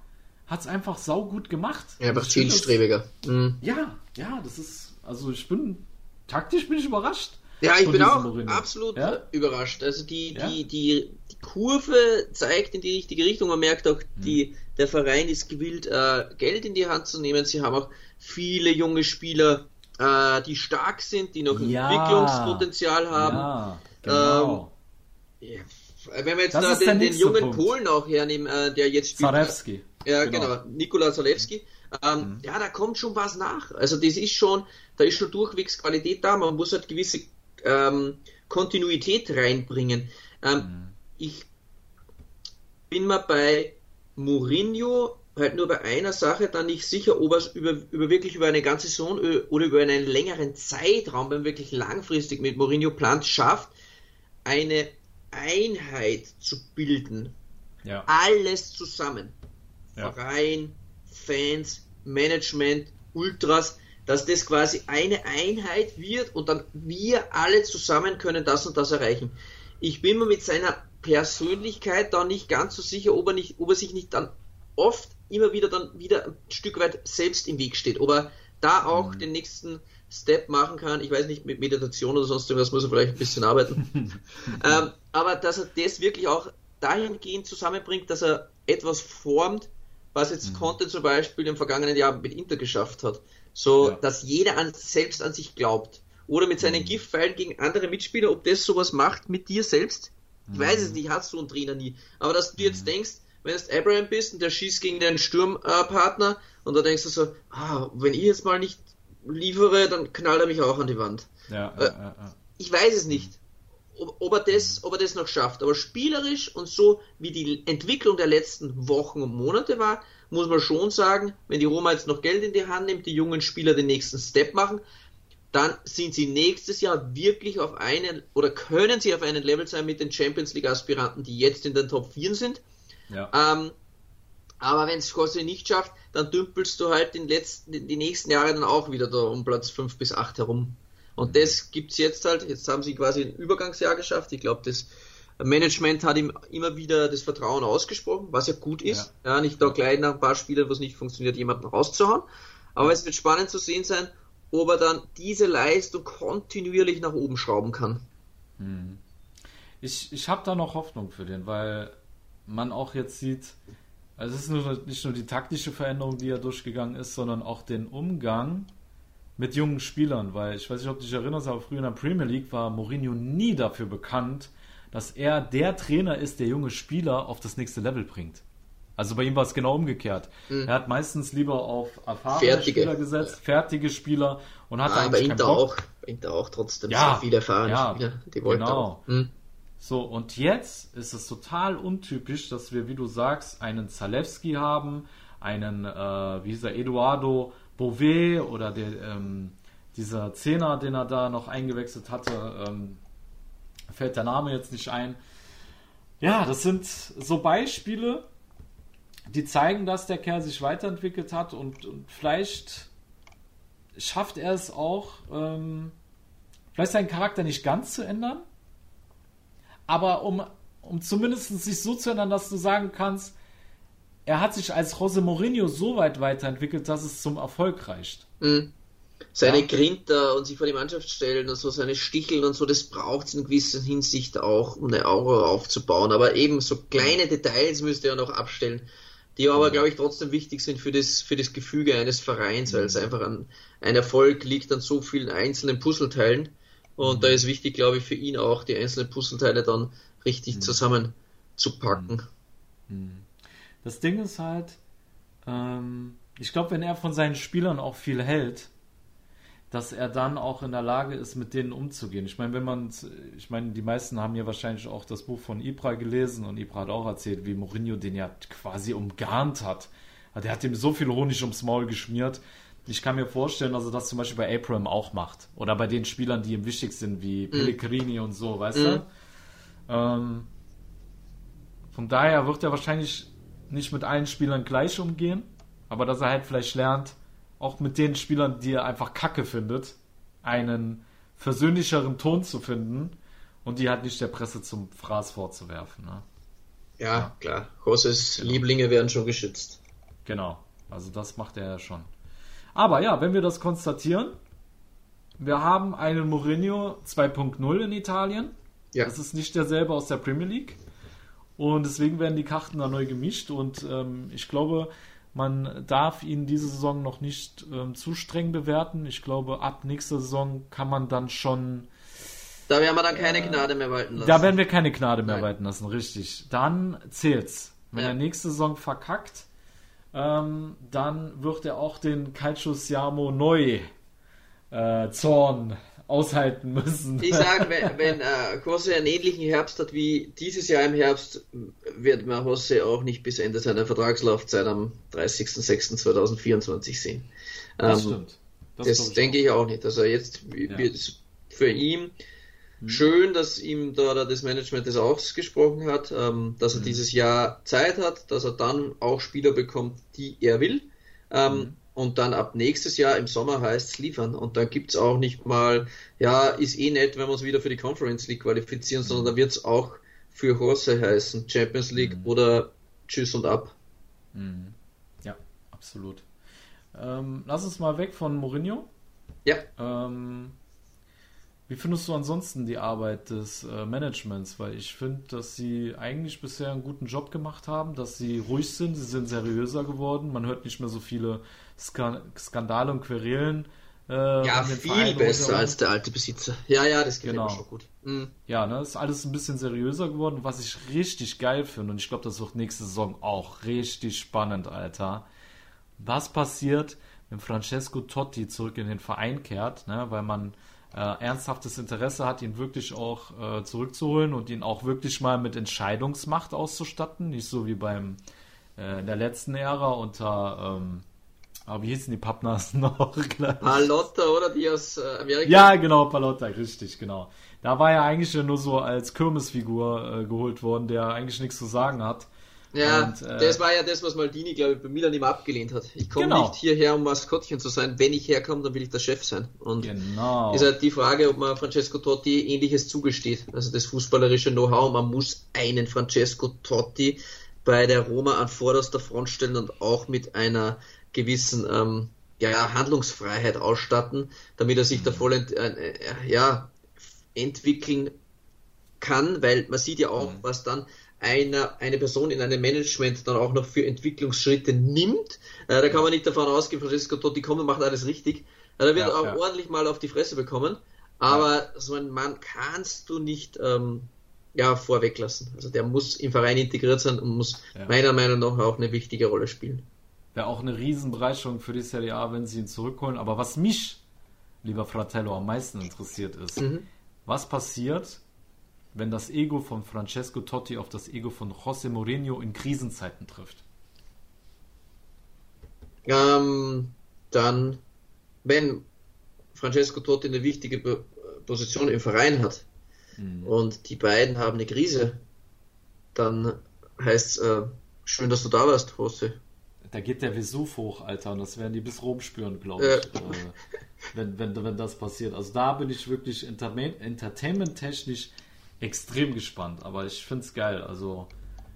hat es einfach saugut gemacht. Ja, einfach zielstrebiger. Mhm. Ja, ja, das ist, also ich bin, taktisch bin ich überrascht. Ja, ich bin auch Mourinho. absolut ja? überrascht. Also die, ja? die, die, die Kurve zeigt in die richtige Richtung. Man merkt auch, mhm. die, der Verein ist gewillt, äh, Geld in die Hand zu nehmen. Sie haben auch viele junge Spieler, äh, die stark sind, die noch ja. Entwicklungspotenzial haben. Ja, genau. Ähm, wenn wir jetzt das da den, den jungen Punkt. Polen auch hernehmen, äh, der jetzt spielt. Zalewski. Ja, genau. genau. Nikola Zalewski. Ähm, mhm. Ja, da kommt schon was nach. Also das ist schon, da ist schon durchwegs Qualität da. Man muss halt gewisse ähm, Kontinuität reinbringen. Ähm, mhm. Ich bin mal bei Mourinho halt nur bei einer Sache dann nicht sicher, ob er es über, über wirklich über eine ganze Saison oder über einen längeren Zeitraum, wenn man wirklich langfristig mit Mourinho plant, schafft, eine Einheit zu bilden. Ja. Alles zusammen. Ja. Verein, Fans, Management, Ultras, dass das quasi eine Einheit wird und dann wir alle zusammen können das und das erreichen. Ich bin mir mit seiner Persönlichkeit da nicht ganz so sicher, ob er, nicht, ob er sich nicht dann oft immer wieder dann wieder ein Stück weit selbst im Weg steht. Ob er da auch mhm. den nächsten Step machen kann. Ich weiß nicht, mit Meditation oder sonst irgendwas muss er vielleicht ein bisschen arbeiten. ähm, aber dass er das wirklich auch dahingehend zusammenbringt, dass er etwas formt, was jetzt mhm. Conte zum Beispiel im vergangenen Jahr mit Inter geschafft hat. So, ja. dass jeder an, selbst an sich glaubt. Oder mit seinen mhm. Giftpfeilen gegen andere Mitspieler, ob das sowas macht mit dir selbst. Ich mhm. weiß es nicht, hast du einen Trainer nie. Aber dass du jetzt mhm. denkst, wenn du Abraham bist und der schießt gegen deinen Sturmpartner äh, und da denkst du so, ah, wenn ich jetzt mal nicht liefere, dann knallt er mich auch an die Wand. Ja, äh, ja, ja. Ich weiß es nicht, ob, ob, er das, ob er das noch schafft. Aber spielerisch und so wie die Entwicklung der letzten Wochen und Monate war, muss man schon sagen, wenn die Roma jetzt noch Geld in die Hand nimmt, die jungen Spieler den nächsten Step machen, dann sind sie nächstes Jahr wirklich auf einen oder können sie auf einem Level sein mit den Champions League Aspiranten, die jetzt in den Top 4 sind. Ja. Ähm, aber wenn es quasi nicht schafft, dann dümpelst du halt den letzten, die nächsten Jahre dann auch wieder da um Platz 5 bis 8 herum. Und mhm. das gibt es jetzt halt, jetzt haben sie quasi ein Übergangsjahr geschafft. Ich glaube, das Management hat ihm immer wieder das Vertrauen ausgesprochen, was ja gut ist. Ja, ja nicht da gleich nach ein paar Spielen, wo es nicht funktioniert, jemanden rauszuhauen. Aber es wird spannend zu sehen sein, ob er dann diese Leistung kontinuierlich nach oben schrauben kann. Mhm. Ich, ich habe da noch Hoffnung für den, weil man auch jetzt sieht, also es ist nur, nicht nur die taktische Veränderung, die er durchgegangen ist, sondern auch den Umgang mit jungen Spielern, weil ich weiß nicht, ob du dich erinnerst, aber früher in der Premier League war Mourinho nie dafür bekannt, dass er der Trainer ist, der junge Spieler auf das nächste Level bringt. Also bei ihm war es genau umgekehrt. Mhm. Er hat meistens lieber auf erfahrene fertige. Spieler gesetzt, fertige Spieler und hat ah, eigentlich bei Inter auch, Inter auch trotzdem ja, sehr viele erfahrene ja, Spieler, die wollten genau. auch. So, und jetzt ist es total untypisch, dass wir, wie du sagst, einen Zalewski haben, einen, äh, wie hieß er, Eduardo Bouvet oder der, ähm, dieser Zehner, den er da noch eingewechselt hatte, ähm, fällt der Name jetzt nicht ein. Ja, das sind so Beispiele, die zeigen, dass der Kerl sich weiterentwickelt hat und, und vielleicht schafft er es auch, ähm, vielleicht seinen Charakter nicht ganz zu ändern, aber um, um zumindest sich so zu ändern, dass du sagen kannst, er hat sich als Jose Mourinho so weit weiterentwickelt, dass es zum Erfolg reicht. Mhm. Seine ja. Grinter und sich vor die Mannschaft stellen und so, seine Sticheln und so, das braucht es in gewisser Hinsicht auch, um eine Aura aufzubauen. Aber eben so kleine Details müsste er noch abstellen, die aber, mhm. glaube ich, trotzdem wichtig sind für das, für das Gefüge eines Vereins, weil es mhm. einfach an ein Erfolg liegt an so vielen einzelnen Puzzleteilen. Und da ist wichtig, glaube ich, für ihn auch, die einzelnen Puzzleteile dann richtig mhm. zusammenzupacken. Mhm. Das Ding ist halt, ähm, ich glaube, wenn er von seinen Spielern auch viel hält, dass er dann auch in der Lage ist, mit denen umzugehen. Ich meine, wenn man, ich meine, die meisten haben ja wahrscheinlich auch das Buch von Ibra gelesen und Ibra hat auch erzählt, wie Mourinho den ja quasi umgarnt hat. Der hat ihm so viel Honig ums Maul geschmiert, ich kann mir vorstellen, dass er das zum Beispiel bei Abram auch macht. Oder bei den Spielern, die ihm wichtig sind, wie mhm. Pellegrini und so, weißt mhm. du? Ähm, von daher wird er wahrscheinlich nicht mit allen Spielern gleich umgehen, aber dass er halt vielleicht lernt, auch mit den Spielern, die er einfach kacke findet, einen versöhnlicheren Ton zu finden und die halt nicht der Presse zum Fraß vorzuwerfen. Ne? Ja, ja, klar. Joses genau. Lieblinge werden schon geschützt. Genau. Also das macht er ja schon. Aber ja, wenn wir das konstatieren, wir haben einen Mourinho 2.0 in Italien. Ja. Das ist nicht derselbe aus der Premier League. Und deswegen werden die Karten da neu gemischt. Und ähm, ich glaube, man darf ihn diese Saison noch nicht ähm, zu streng bewerten. Ich glaube, ab nächster Saison kann man dann schon. Da werden wir dann keine Gnade mehr walten lassen. Da werden wir keine Gnade mehr Nein. walten lassen, richtig. Dann zählt's. Wenn Ja. er nächste Saison verkackt, ähm, dann wird er auch den Calcio Siamo neu äh, Zorn aushalten müssen. Ich sage, wenn, wenn äh, Jose einen ähnlichen Herbst hat wie dieses Jahr im Herbst, wird man Jose auch nicht bis Ende seiner Vertragslaufzeit am 30.06.2024 sehen. das Ähm, stimmt. Das, Das, denke ich auch nicht. Also jetzt Ja. wird es für ihn Mhm. schön, dass ihm da da das Management das ausgesprochen hat, ähm, dass er Mhm. dieses Jahr Zeit hat, dass er dann auch Spieler bekommt, die er will. Ähm, Mhm. Und dann ab nächstes Jahr im Sommer heißt es liefern. Und dann gibt es auch nicht mal, ja, ist eh nett, wenn wir uns wieder für die Conference League qualifizieren, sondern da wird es auch für Jose heißen, Champions League Mhm. oder Tschüss und ab. Mhm. Ja, absolut. Ähm, lass uns mal weg von Mourinho. Ja. Ähm, wie findest du ansonsten die Arbeit des äh, Managements? Weil ich finde, dass sie eigentlich bisher einen guten Job gemacht haben, dass sie ruhig sind, sie sind seriöser geworden, man hört nicht mehr so viele Ska Skandale und Querelen. Äh, Ja, viel Verein besser als der alte Besitzer. Ja, ja, das gefällt Genau. mir schon gut. Mhm. Ja, ne, ist alles ein bisschen seriöser geworden, was ich richtig geil finde. Und ich glaube, das wird nächste Saison auch richtig spannend, Alter. Was passiert, wenn Francesco Totti zurück in den Verein kehrt, ne, weil man äh, ernsthaftes Interesse hat, ihn wirklich auch äh, zurückzuholen und ihn auch wirklich mal mit Entscheidungsmacht auszustatten. Nicht so wie beim äh, in der letzten Ära unter, ähm, aber wie hießen die Pappnasen noch? Palotta, oder? Die aus äh, Amerika. Ja, genau, Palotta, richtig, genau. Da war er eigentlich nur so als Kirmesfigur äh, geholt worden, der eigentlich nichts zu sagen hat. Ja, Und, äh, das war ja das, was Maldini, glaube ich, bei Milan immer abgelehnt hat. Ich komme Genau. nicht hierher, um Maskottchen zu sein. Wenn ich herkomme, dann will ich der Chef sein. Und Genau. ist halt die Frage, ob man Francesco Totti ähnliches zugesteht. Also das fußballerische Know-how. Man muss einen Francesco Totti bei der Roma an vorderster Front stellen und auch mit einer gewissen ähm, ja, Handlungsfreiheit ausstatten, damit er sich da voll ent, äh, äh, ja, entwickeln kann, weil man sieht ja auch, was dann einer, eine Person in einem Management dann auch noch für Entwicklungsschritte nimmt. Äh, da kann man nicht davon ausgehen, Francesco Totti kommt und macht alles richtig. Äh, da wird Ja, auch ja. ordentlich mal auf die Fresse bekommen. Aber so einen Mann kannst du nicht ähm, ja, vorweglassen. Also der muss im Verein integriert sein und muss Ja. meiner Meinung nach auch eine wichtige Rolle spielen. Wäre auch eine Riesenbereicherung für die Serie A, wenn sie ihn zurückholen. Aber was mich, lieber Fratello, am meisten interessiert ist, Mhm. was passiert, wenn das Ego von Francesco Totti auf das Ego von José Mourinho in Krisenzeiten trifft? Ähm, dann, wenn Francesco Totti eine wichtige Po- Position im Verein hat und die beiden haben eine Krise, dann heißt es, äh, schön, dass du da warst, Jose. Da geht der Vesuv hoch, Alter, und das werden die bis Rom spüren, glaube ich, äh, wenn, wenn, wenn das passiert. Also da bin ich wirklich entertainment- entertainment-technisch extrem gespannt, aber ich finde es geil. Also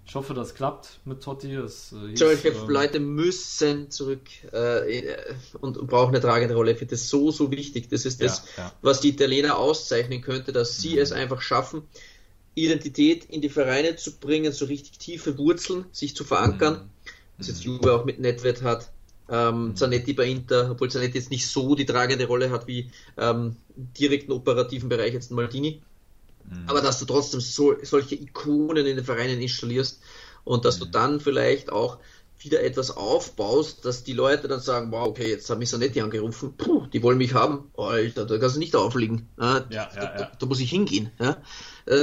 ich hoffe, das klappt mit Totti. Es, äh, Solche ähm, Leute müssen zurück äh, und, und brauchen eine tragende Rolle. Ich finde das so, so wichtig. Das ist das, Ja, was die Italiener auszeichnen könnte, dass sie es einfach schaffen, Identität in die Vereine zu bringen, so richtig tiefe Wurzeln, sich zu verankern. Was jetzt Juve auch mit Nedved hat. Ähm, Zanetti bei Inter, obwohl Zanetti jetzt nicht so die tragende Rolle hat wie ähm, im direkten operativen Bereich jetzt ein Maldini. Aber dass du trotzdem so, solche Ikonen in den Vereinen installierst und dass du dann vielleicht auch wieder etwas aufbaust, dass die Leute dann sagen, wow, okay, jetzt hat mich Zanetti angerufen, puh, die wollen mich haben, Alter, da kannst du nicht aufliegen. Ja, Ja, ja, da, ja. Da, da muss ich hingehen. Ja?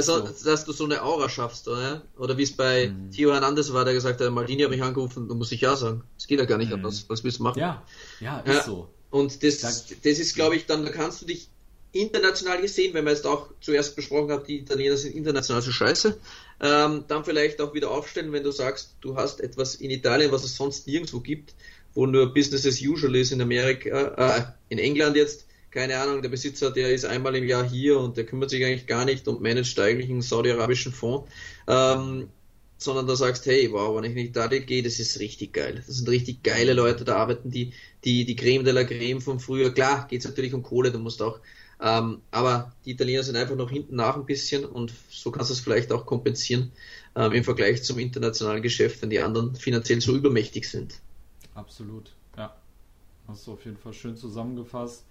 So. Dass du so eine Aura schaffst. Oder, oder wie es bei Mhm. Theo Hernandez war, der gesagt hat, Maldini hat mich angerufen, da muss ich ja sagen. Das geht ja gar nicht anders. Was willst du machen? Mhm. Ja, ja, ist Ja. so. Und das, Da- das ist, glaube ich, dann da kannst du dich international gesehen, wenn wir jetzt auch zuerst besprochen haben, die Italiener sind international so scheiße, ähm, dann vielleicht auch wieder aufstellen, wenn du sagst, du hast etwas in Italien, was es sonst nirgendwo gibt, wo nur Business as usual ist in Amerika, äh, in England jetzt, keine Ahnung, der Besitzer, der ist einmal im Jahr hier und der kümmert sich eigentlich gar nicht und managt eigentlich einen saudi-arabischen Fonds. Ähm, sondern da sagst, hey, wow, wenn ich nicht da gehe, das ist richtig geil. Das sind richtig geile Leute, da arbeiten die, die, die Creme de la Creme von früher. Klar, geht es natürlich um Kohle, du musst auch, ähm, aber die Italiener sind einfach noch hinten nach ein bisschen und so kannst du es vielleicht auch kompensieren ähm, im Vergleich zum internationalen Geschäft, wenn die anderen finanziell so übermächtig sind. Absolut, ja. Hast du auf jeden Fall schön zusammengefasst.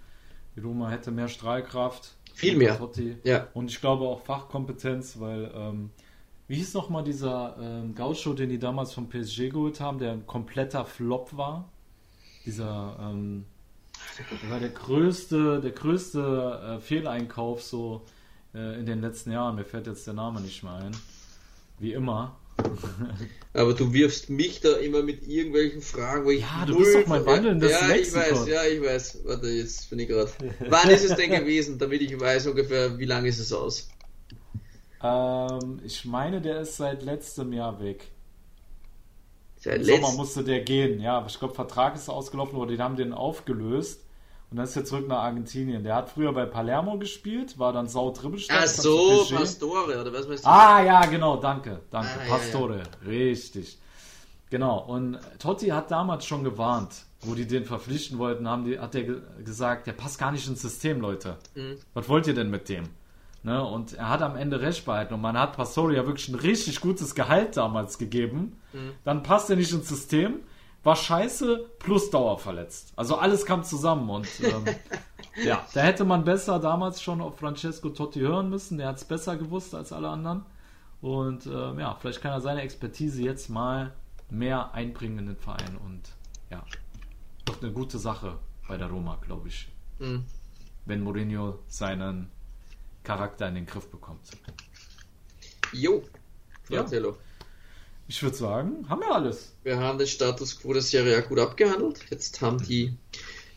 Die Roma hätte mehr Strahlkraft. Viel mehr. Totti. Ja. Und ich glaube auch Fachkompetenz, weil, ähm, wie hieß nochmal dieser ähm, Gaucho, den die damals vom PSG geholt haben, der ein kompletter Flop war? Dieser, ähm, der war der größte, der größte äh, Fehleinkauf so äh, in den letzten Jahren. Mir fällt jetzt der Name nicht mehr ein. Wie immer. Aber du wirfst mich da immer mit irgendwelchen Fragen, wo ich. Ja, du bist doch mein wandelndes Ja, ich Lexikon. weiß, ja, ich weiß. Warte, jetzt bin ich gerade. Wann ist es denn gewesen, damit ich weiß ungefähr, wie lange ist es aus? Ähm, ich meine, der ist seit letztem Jahr weg. Seit Im Sommer musste der gehen, ja. Ich glaube, Vertrag ist ausgelaufen, aber den haben den aufgelöst. Und dann ist er zurück nach Argentinien. Der hat früher bei Palermo gespielt, war dann Sau Dribbelstadt. Ach so. Pastore, oder was meinst du? Ah, ja, genau, danke, danke. Ah, ja, Pastore, richtig. Genau, und Totti hat damals schon gewarnt, wo die den verpflichten wollten, haben die, hat er ge gesagt, der passt gar nicht ins System, Leute. Mhm. Was wollt ihr denn mit dem? Ne? Und er hat am Ende recht behalten und man hat Pastore ja wirklich ein richtig gutes Gehalt damals gegeben. Mhm. Dann passt er nicht ins System, war scheiße plus dauerverletzt. Also alles kam zusammen und ähm, ja, da hätte man besser damals schon auf Francesco Totti hören müssen. Der hat es besser gewusst als alle anderen. Und ähm, ja, vielleicht kann er seine Expertise jetzt mal mehr einbringen in den Verein und ja, doch eine gute Sache bei der Roma, glaube ich. Mhm. Wenn Mourinho seinen Charakter in den Griff bekommt. Jo, Ja. Fratello. Ich würde sagen, haben wir alles. Wir haben den Status quo der Serie A gut abgehandelt. Jetzt haben die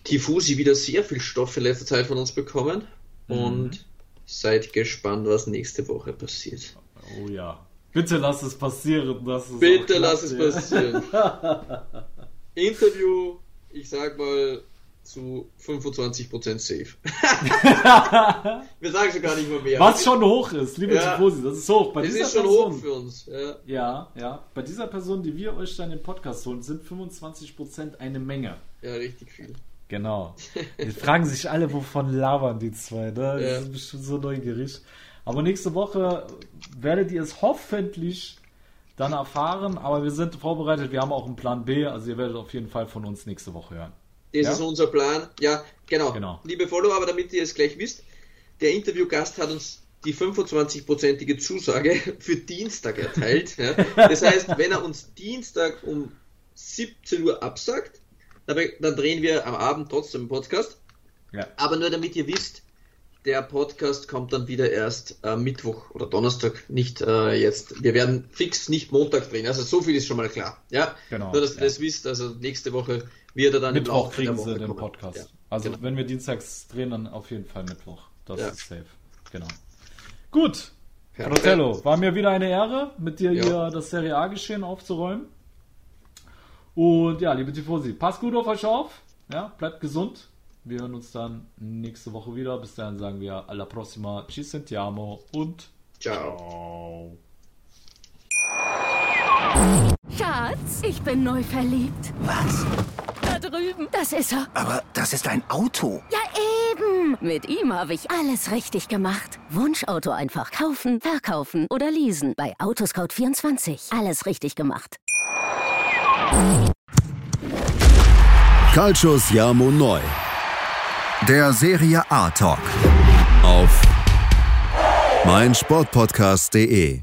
Tifusi wieder sehr viel Stoff in letzter Zeit von uns bekommen. Mhm. Und seid gespannt, was nächste Woche passiert. Oh ja. Bitte lass es passieren. Dass es Bitte lass es ja. passieren. Interview, ich sag mal, zu 25% safe. Wir sagen schon gar nicht mehr mehr. Was schon hoch ist, liebe Ja. Tifosi, das ist hoch. Bei Es ist schon Person, hoch für uns. Ja. Ja, ja. Bei dieser Person, die wir euch dann im Podcast holen, sind 25% eine Menge. ja, richtig viel. Genau. Die fragen sich alle, wovon labern die zwei, ne? Die Ja. sind bestimmt so neugierig. Aber nächste Woche werdet ihr es hoffentlich dann erfahren, aber wir sind vorbereitet, wir haben auch einen Plan B, also ihr werdet auf jeden Fall von uns nächste Woche hören. Das Ja? ist unser Plan. Ja, genau. Genau. Liebe Follower, aber damit ihr es gleich wisst, der Interviewgast hat uns die 25-prozentige Zusage für Dienstag erteilt. Ja. Das heißt, wenn er uns Dienstag um 17 Uhr absagt, dann, drehen wir am Abend trotzdem einen Podcast. Ja. Aber nur damit ihr wisst, der Podcast kommt dann wieder erst äh, Mittwoch oder Donnerstag, nicht äh, jetzt. Wir werden fix nicht Montag drehen. Also so viel ist schon mal klar. Ja, Genau, Nur, dass ihr ja. das wisst. Also nächste Woche wird er dann Mittwoch kriegen der Woche sie den kommen. Podcast. Ja. Also genau. wenn wir dienstags drehen, dann auf jeden Fall Mittwoch. Das Ja. ist safe. Genau. Gut. Fratello, war mir wieder eine Ehre, mit dir Ja. hier das Serie A-Geschehen aufzuräumen. Und ja, liebe Tifosi, passt gut auf euch auf. Ja, bleibt gesund. Wir hören uns dann nächste Woche wieder. Bis dahin sagen wir alla prossima, ci sentiamo und Ciao. ciao. Schatz, ich bin neu verliebt. Was? Da drüben. Das ist er. Aber das ist ein Auto. Ja, eben. Mit ihm habe ich alles richtig gemacht. Wunschauto einfach kaufen, verkaufen oder leasen. Bei Autoscout24. Alles richtig gemacht. Calcius Jamo Neu. Der Serie A Talk. Auf meinsportpodcast.de.